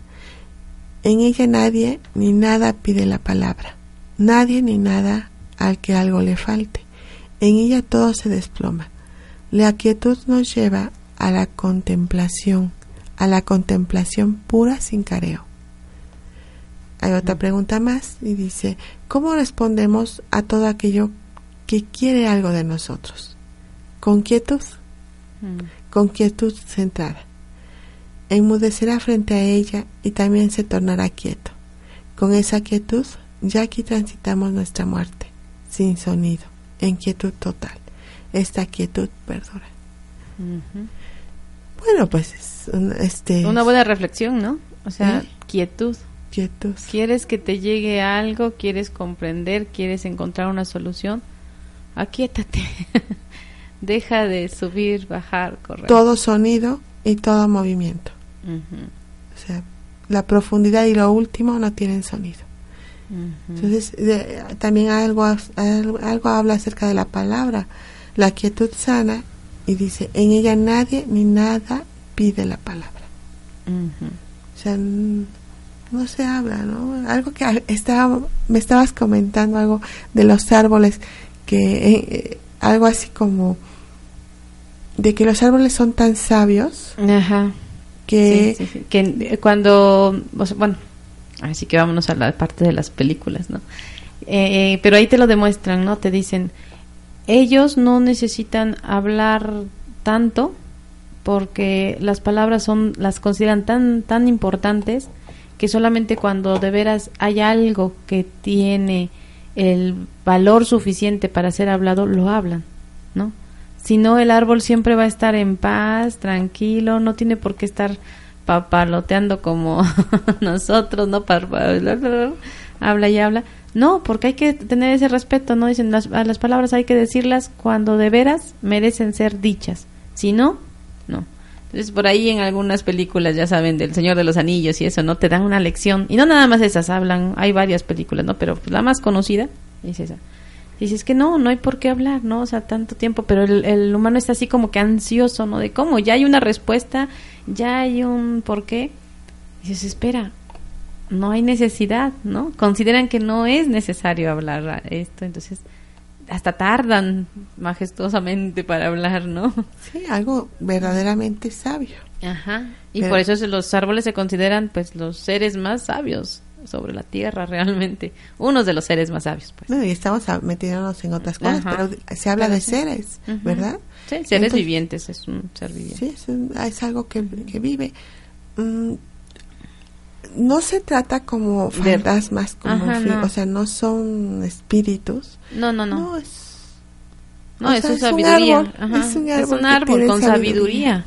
en ella nadie ni nada pide la palabra, nadie ni nada al que algo le falte. En ella todo se desploma. La quietud nos lleva a la contemplación, a la contemplación pura sin careo. Hay otra pregunta más y dice, ¿cómo respondemos a todo aquello que quiere algo de nosotros? Con quietud, con quietud centrada. Enmudecerá frente a ella y también se tornará quieto. Con esa quietud ya aquí transitamos nuestra muerte, sin sonido, en quietud total. Esta quietud perdura. Bueno, pues este una buena reflexión, ¿no? O sea, quietud. Quietud. ¿Quieres que te llegue algo? ¿Quieres comprender? ¿Quieres encontrar una solución? Aquíétate. <laughs> Deja de subir, bajar, correr. Todo sonido y todo movimiento. O sea, la profundidad y lo último no tienen sonido. Entonces, también algo, algo habla acerca de la palabra, la quietud sana, y dice, en ella nadie ni nada pide la palabra. O sea, no se habla, ¿no? Algo que estaba, me estabas comentando algo de los árboles, que eh, eh, algo así como de que los árboles son tan sabios Ajá. Que que cuando bueno así que vámonos a la parte de las películas no eh, pero ahí te lo demuestran no te dicen ellos no necesitan hablar tanto porque las palabras son las consideran tan tan importantes que solamente cuando de veras hay algo que tiene el valor suficiente para ser hablado lo hablan no si no el árbol siempre va a estar en paz tranquilo no tiene por qué estar papaloteando como <laughs> nosotros no habla y habla no, porque hay que tener ese respeto, ¿no? Dicen, las, a las palabras hay que decirlas cuando de veras merecen ser dichas. Si no, no. Entonces, por ahí en algunas películas, ya saben, del Señor de los Anillos y eso, ¿no? Te dan una lección. Y no nada más esas, hablan, hay varias películas, ¿no? Pero la más conocida es esa. Dices que no, no hay por qué hablar, ¿no? O sea, tanto tiempo, pero el, el humano está así como que ansioso, ¿no? De cómo, ya hay una respuesta, ya hay un por qué. Dices, espera, no hay necesidad, ¿no? Consideran que no es necesario hablar esto, entonces hasta tardan majestuosamente para hablar, ¿no? Sí, algo verdaderamente sabio. Ajá. Y por eso los árboles se consideran pues los seres más sabios sobre la tierra <laughs> realmente, unos de los seres más sabios, pues. No, y estamos metiéndonos en otras cosas, pero se habla de seres, ¿verdad? Sí, seres vivientes, es un ser viviente. Sí, es, algo que, que vive. Mm, no se trata como fantasmas, como o sea, no son espíritus. No, no, no. No, es, no, es, sabiduría. es, un árbol, con sabiduría.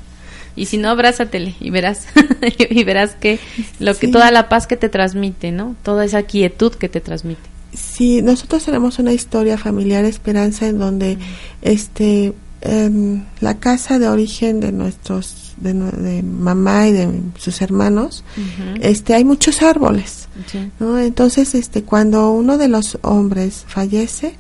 Y si no, abrázatele y verás, <laughs> y verás que lo que toda la paz que te transmite, ¿no? Toda esa quietud que te transmite. Sí, nosotros tenemos una historia familiar Esperanza en donde este em, la casa de origen de nuestros de, mamá y de sus hermanos, este, hay muchos árboles, ¿no? Entonces, este, cuando uno de los hombres fallece,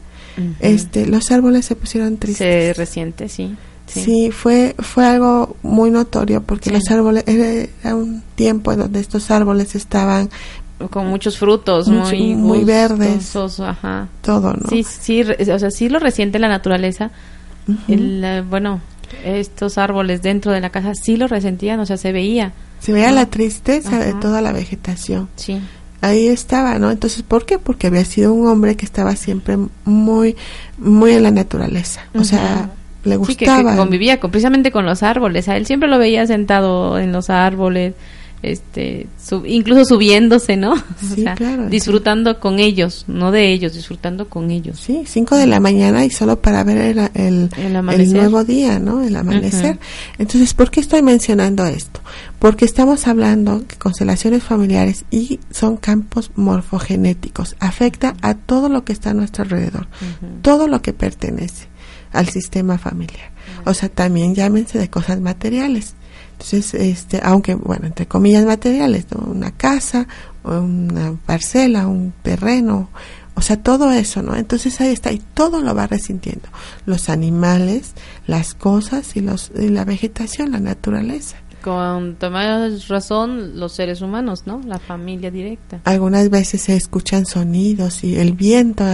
este, los árboles se pusieron tristes. Se resiente, sí. Sí. fue fue algo muy notorio porque los árboles era, un tiempo en donde estos árboles estaban con muchos frutos muy muy verdes ajá. todo no sí sí o sea sí lo resiente la naturaleza el, bueno estos árboles dentro de la casa sí lo resentían, o sea, se veía. Se veía la tristeza de toda la vegetación. Sí. Ahí estaba, ¿no? Entonces, ¿por qué? Porque había sido un hombre que estaba siempre muy, muy en la naturaleza. O sea, le gustaba. Sí, que, convivía con, precisamente con los árboles. A él siempre lo veía sentado en los árboles, este incluso subiéndose, ¿no? <laughs> disfrutando con ellos, no de ellos, disfrutando con ellos. Sí, 5 de la mañana y solo para ver el, el, nuevo día, ¿no? El amanecer. Entonces, ¿por qué estoy mencionando esto? Porque estamos hablando que constelaciones familiares y son campos morfogenéticos, afecta a todo lo que está a nuestro alrededor, todo lo que pertenece al sistema familiar. O sea, también llámense de cosas materiales entonces, este, aunque, bueno, entre comillas materiales, una casa, una parcela, un terreno, o sea, todo eso, ¿no? Entonces ahí está, y todo lo va resintiendo. Los animales, las cosas y, los, y la vegetación, la naturaleza. Con más razón los seres humanos, ¿no? La familia directa. Algunas veces se escuchan sonidos y el viento,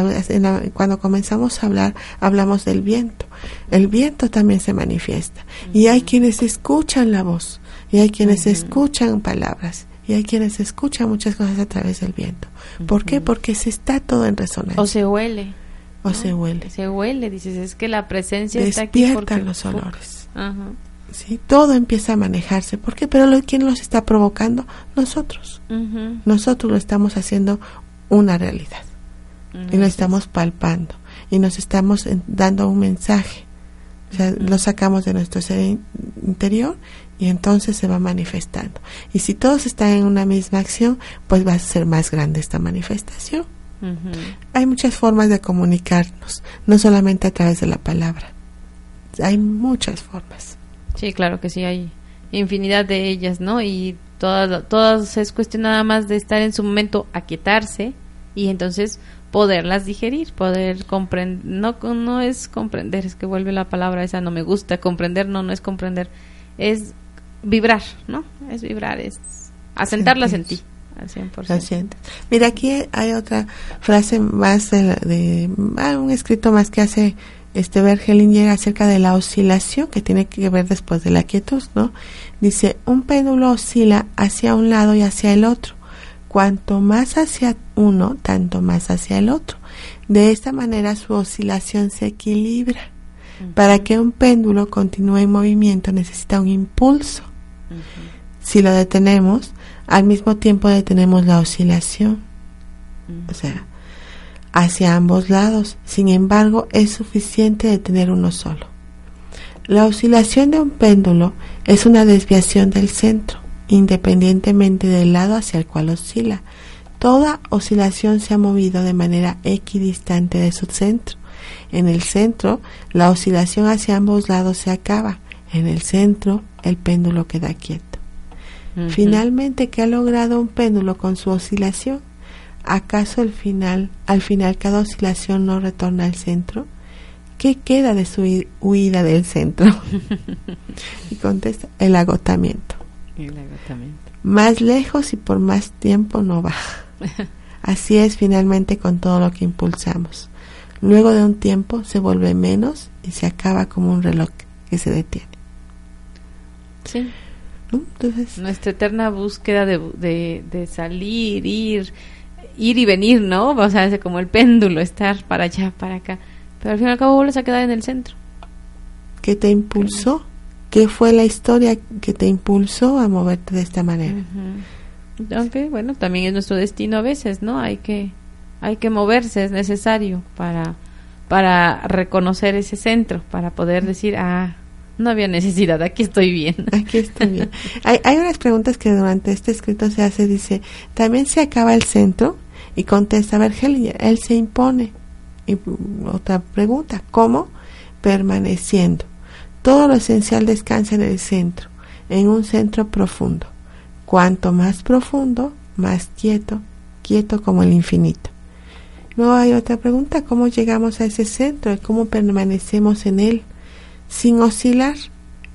cuando comenzamos a hablar, hablamos del viento. El viento también se manifiesta. Y hay quienes escuchan la voz, y hay quienes escuchan palabras, y hay quienes escuchan muchas cosas a través del viento. ¿Por qué? Porque se está todo en resonancia. O se huele. O se huele. Se huele, dices, es que la presencia está aquí porque... los olores. Ajá. ¿Sí? Todo empieza a manejarse. ¿Por qué? Pero lo, ¿quién los está provocando? Nosotros. Nosotros lo estamos haciendo una realidad. y lo estamos palpando. Y nos estamos dando un mensaje. O sea, lo sacamos de nuestro ser interior y entonces se va manifestando. Y si todos están en una misma acción, pues va a ser más grande esta manifestación. Hay muchas formas de comunicarnos, no solamente a través de la palabra. Hay muchas formas. Sí, claro que sí, hay infinidad de ellas, ¿no? Y todas, todas es cuestión nada más de estar en su momento, aquietarse y entonces poderlas digerir, poder comprender, no, no es comprender, es que vuelve la palabra esa, no me gusta, comprender, no, no es comprender, es vibrar, ¿no? Es vibrar, es asentarlas en ti. Al 100%. Mira, aquí hay otra frase más de, de ah, un escrito más que hace este llega acerca de la oscilación que tiene que ver después de la quietud, ¿no? Dice, un péndulo oscila hacia un lado y hacia el otro. Cuanto más hacia uno, tanto más hacia el otro. De esta manera su oscilación se equilibra. Para que un péndulo continúe en movimiento necesita un impulso. Si lo detenemos, al mismo tiempo detenemos la oscilación. O sea, hacia ambos lados. Sin embargo, es suficiente de tener uno solo. La oscilación de un péndulo es una desviación del centro, independientemente del lado hacia el cual oscila. Toda oscilación se ha movido de manera equidistante de su centro. En el centro, la oscilación hacia ambos lados se acaba. En el centro, el péndulo queda quieto. Finalmente, ¿qué ha logrado un péndulo con su oscilación? ¿Acaso al final, al final cada oscilación no retorna al centro? ¿Qué queda de su huida del centro? <laughs> y contesta, el agotamiento. El agotamiento. Más lejos y por más tiempo no va. <laughs> Así es finalmente con todo lo que impulsamos. Luego de un tiempo se vuelve menos y se acaba como un reloj que se detiene. Sí. Entonces, Nuestra eterna búsqueda de, de, de salir, ir, ir y venir, ¿no? O sea, es como el péndulo, estar para allá, para acá. Pero al fin y al cabo vuelves a quedar en el centro. ¿Qué te impulsó? ¿Qué fue la historia que te impulsó a moverte de esta manera? Aunque, bueno, también es nuestro destino a veces, ¿no? Hay que, hay que moverse, es necesario para, para reconocer ese centro, para poder decir, ah, no había necesidad, aquí estoy bien. <laughs> Aquí estoy bien. hay, hay unas preguntas que durante este escrito se hace, dice, ¿también se acaba el centro? Y contesta Bergelinger, él se impone. Y otra pregunta, ¿cómo? Permaneciendo. Todo lo esencial descansa en el centro, en un centro profundo. Cuanto más profundo, más quieto, quieto como el infinito. Luego hay otra pregunta, ¿cómo llegamos a ese centro y cómo permanecemos en él sin oscilar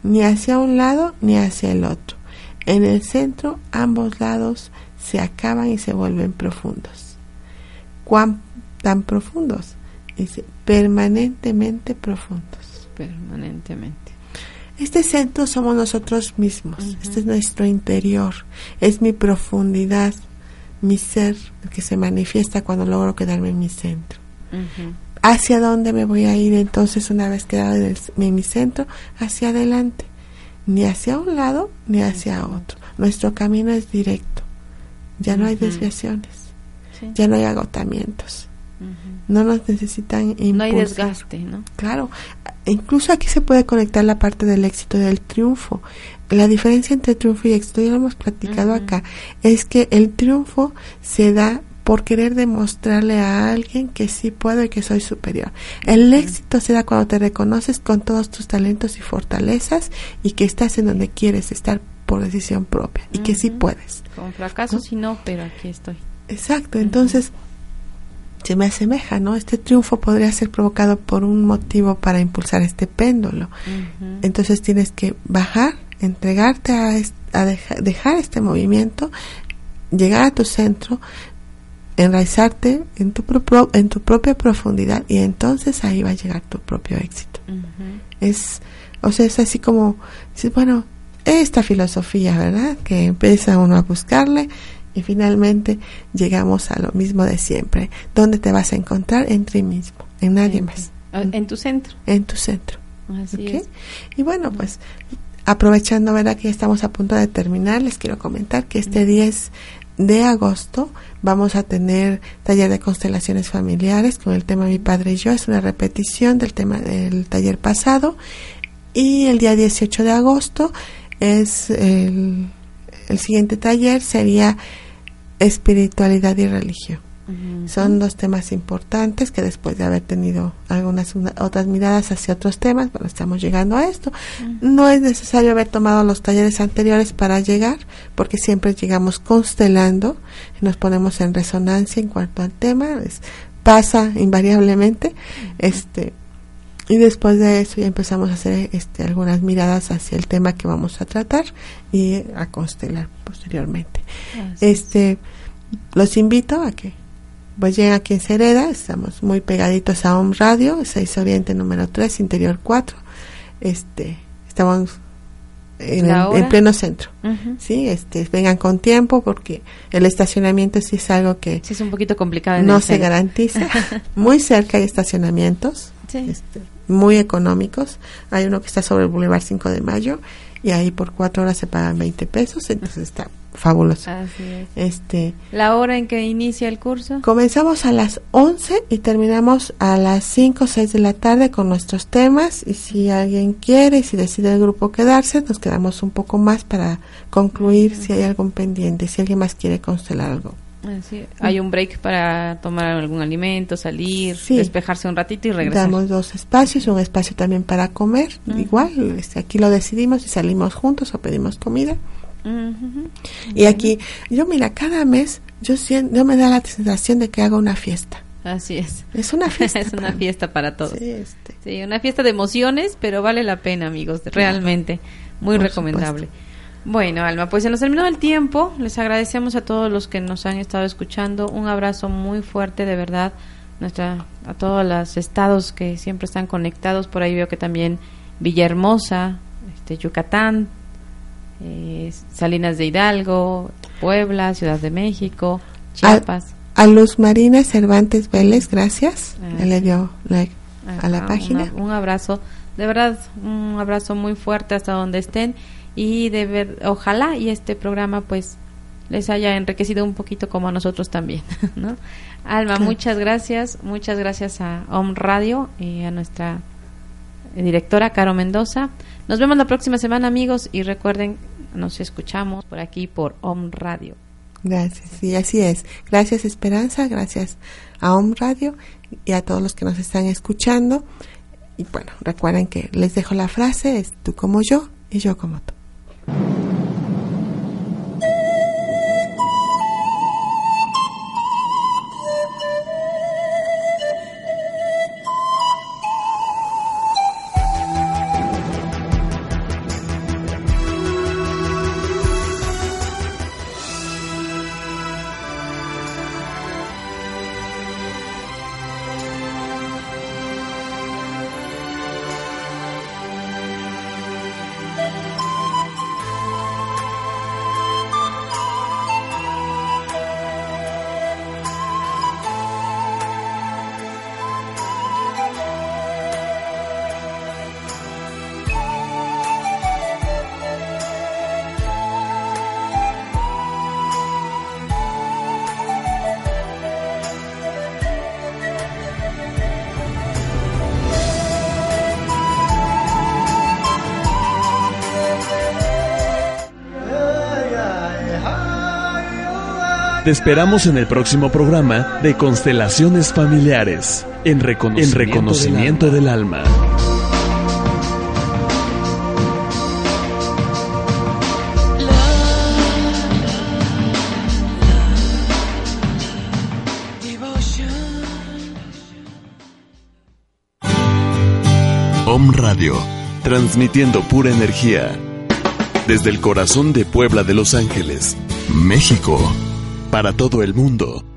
ni hacia un lado ni hacia el otro? En el centro ambos lados se acaban y se vuelven profundos cuán tan profundos. Dice, permanentemente profundos. Permanentemente. Este centro somos nosotros mismos, este es nuestro interior, es mi profundidad, mi ser que se manifiesta cuando logro quedarme en mi centro. ¿Hacia dónde me voy a ir entonces una vez quedado en, mi centro? Hacia adelante, ni hacia un lado ni hacia otro. nuestro camino es directo, ya no hay desviaciones, ya no hay agotamientos. No nos necesitan No hay desgaste, ¿no? Claro, incluso aquí se puede conectar la parte del éxito y del triunfo. La diferencia entre triunfo y éxito, ya lo hemos platicado acá, es que el triunfo se da por querer demostrarle a alguien que sí puedo y que soy superior. El éxito se da cuando te reconoces con todos tus talentos y fortalezas y que estás en donde quieres estar por decisión propia y que sí puedes. Con fracaso si no, pero aquí estoy. Exacto, entonces se me asemeja, ¿no? Este triunfo podría ser provocado por un motivo para impulsar este péndulo. Entonces tienes que bajar, entregarte a, a dejar este movimiento, llegar a tu centro, enraizarte en tu, en tu propia profundidad y entonces ahí va a llegar tu propio éxito. Es, o sea, es así como, bueno, esta filosofía, ¿verdad? Que empieza uno a buscarle y finalmente llegamos a lo mismo de siempre. ¿Dónde te vas a encontrar? En ti mismo, en nadie más. En tu centro. En tu centro. Y bueno, pues aprovechando, ¿verdad? Que ya estamos a punto de terminar, les quiero comentar que este 10 de agosto vamos a tener taller de constelaciones familiares con el tema Mi Padre y Yo. Es una repetición del tema del taller pasado. Y el día 18 de agosto es el, el siguiente taller, sería espiritualidad y religión. Son dos temas importantes que después de haber tenido algunas otras miradas hacia otros temas, bueno, estamos llegando a esto. No es necesario haber tomado los talleres anteriores para llegar, porque siempre llegamos constelando y nos ponemos en resonancia en cuanto al tema. pasa invariablemente. Este y después de eso ya empezamos a hacer este, algunas miradas hacia el tema que vamos a tratar y a constelar posteriormente. este los invito a que pues lleguen aquí en Cereda, estamos muy pegaditos a Home Radio, 6 Oriente número 3, Interior 4. Este, estamos en, pleno centro. Sí, este, vengan con tiempo porque el estacionamiento sí es algo que sí es un poquito complicado. no se garantiza. <laughs> muy cerca hay estacionamientos. Este, muy económicos. Hay uno que está sobre el Boulevard 5 de Mayo y ahí por cuatro horas se pagan 20 pesos, entonces está fabuloso. Este, ¿La hora en que inicia el curso? Comenzamos a las 11 y terminamos a las 5 o 6 de la tarde con nuestros temas y si alguien quiere y si decide el grupo quedarse, nos quedamos un poco más para concluir si hay algún pendiente, si alguien más quiere constelar algo. Hay un break para tomar algún alimento, salir, despejarse un ratito y regresar. Damos dos espacios, un espacio también para comer, igual, este, aquí lo decidimos y salimos juntos o pedimos comida. Y aquí, yo mira, cada mes yo, siento, yo me da la sensación de que hago una fiesta. Así es. Es una <laughs> fiesta. es una fiesta para todos. Sí, este. sí, una fiesta de emociones, pero vale la pena, amigos, realmente. Muy recomendable. Bueno, Alma, pues se nos terminó el tiempo. Les agradecemos a todos los que nos han estado escuchando. Un abrazo muy fuerte, de verdad, nuestra, a todos los estados que siempre están conectados. Por ahí veo que también Villahermosa, este, Yucatán, eh, Salinas de Hidalgo, Puebla, Ciudad de México, Chiapas. A, Luz Marina Cervantes Vélez, gracias. le dio like a la página. un abrazo, de verdad, un abrazo muy fuerte hasta donde estén y de ver, ojalá y este programa pues les haya enriquecido un poquito como a nosotros también, <laughs> ¿no? Alma, muchas gracias, muchas gracias a OM Radio y a nuestra directora Caro Mendoza. Nos vemos la próxima semana, amigos, y recuerden, nos escuchamos por aquí por OM Radio. Gracias, y así es. Gracias Esperanza, gracias a OM Radio y a todos los que nos están escuchando. Y bueno, recuerden que les dejo la frase, es tú como yo y yo como tú. Te esperamos en el próximo programa de Constelaciones Familiares, en reconocimiento, Del alma. Om Radio, transmitiendo pura energía. Desde el corazón de Puebla de Los Ángeles, México, para todo el mundo.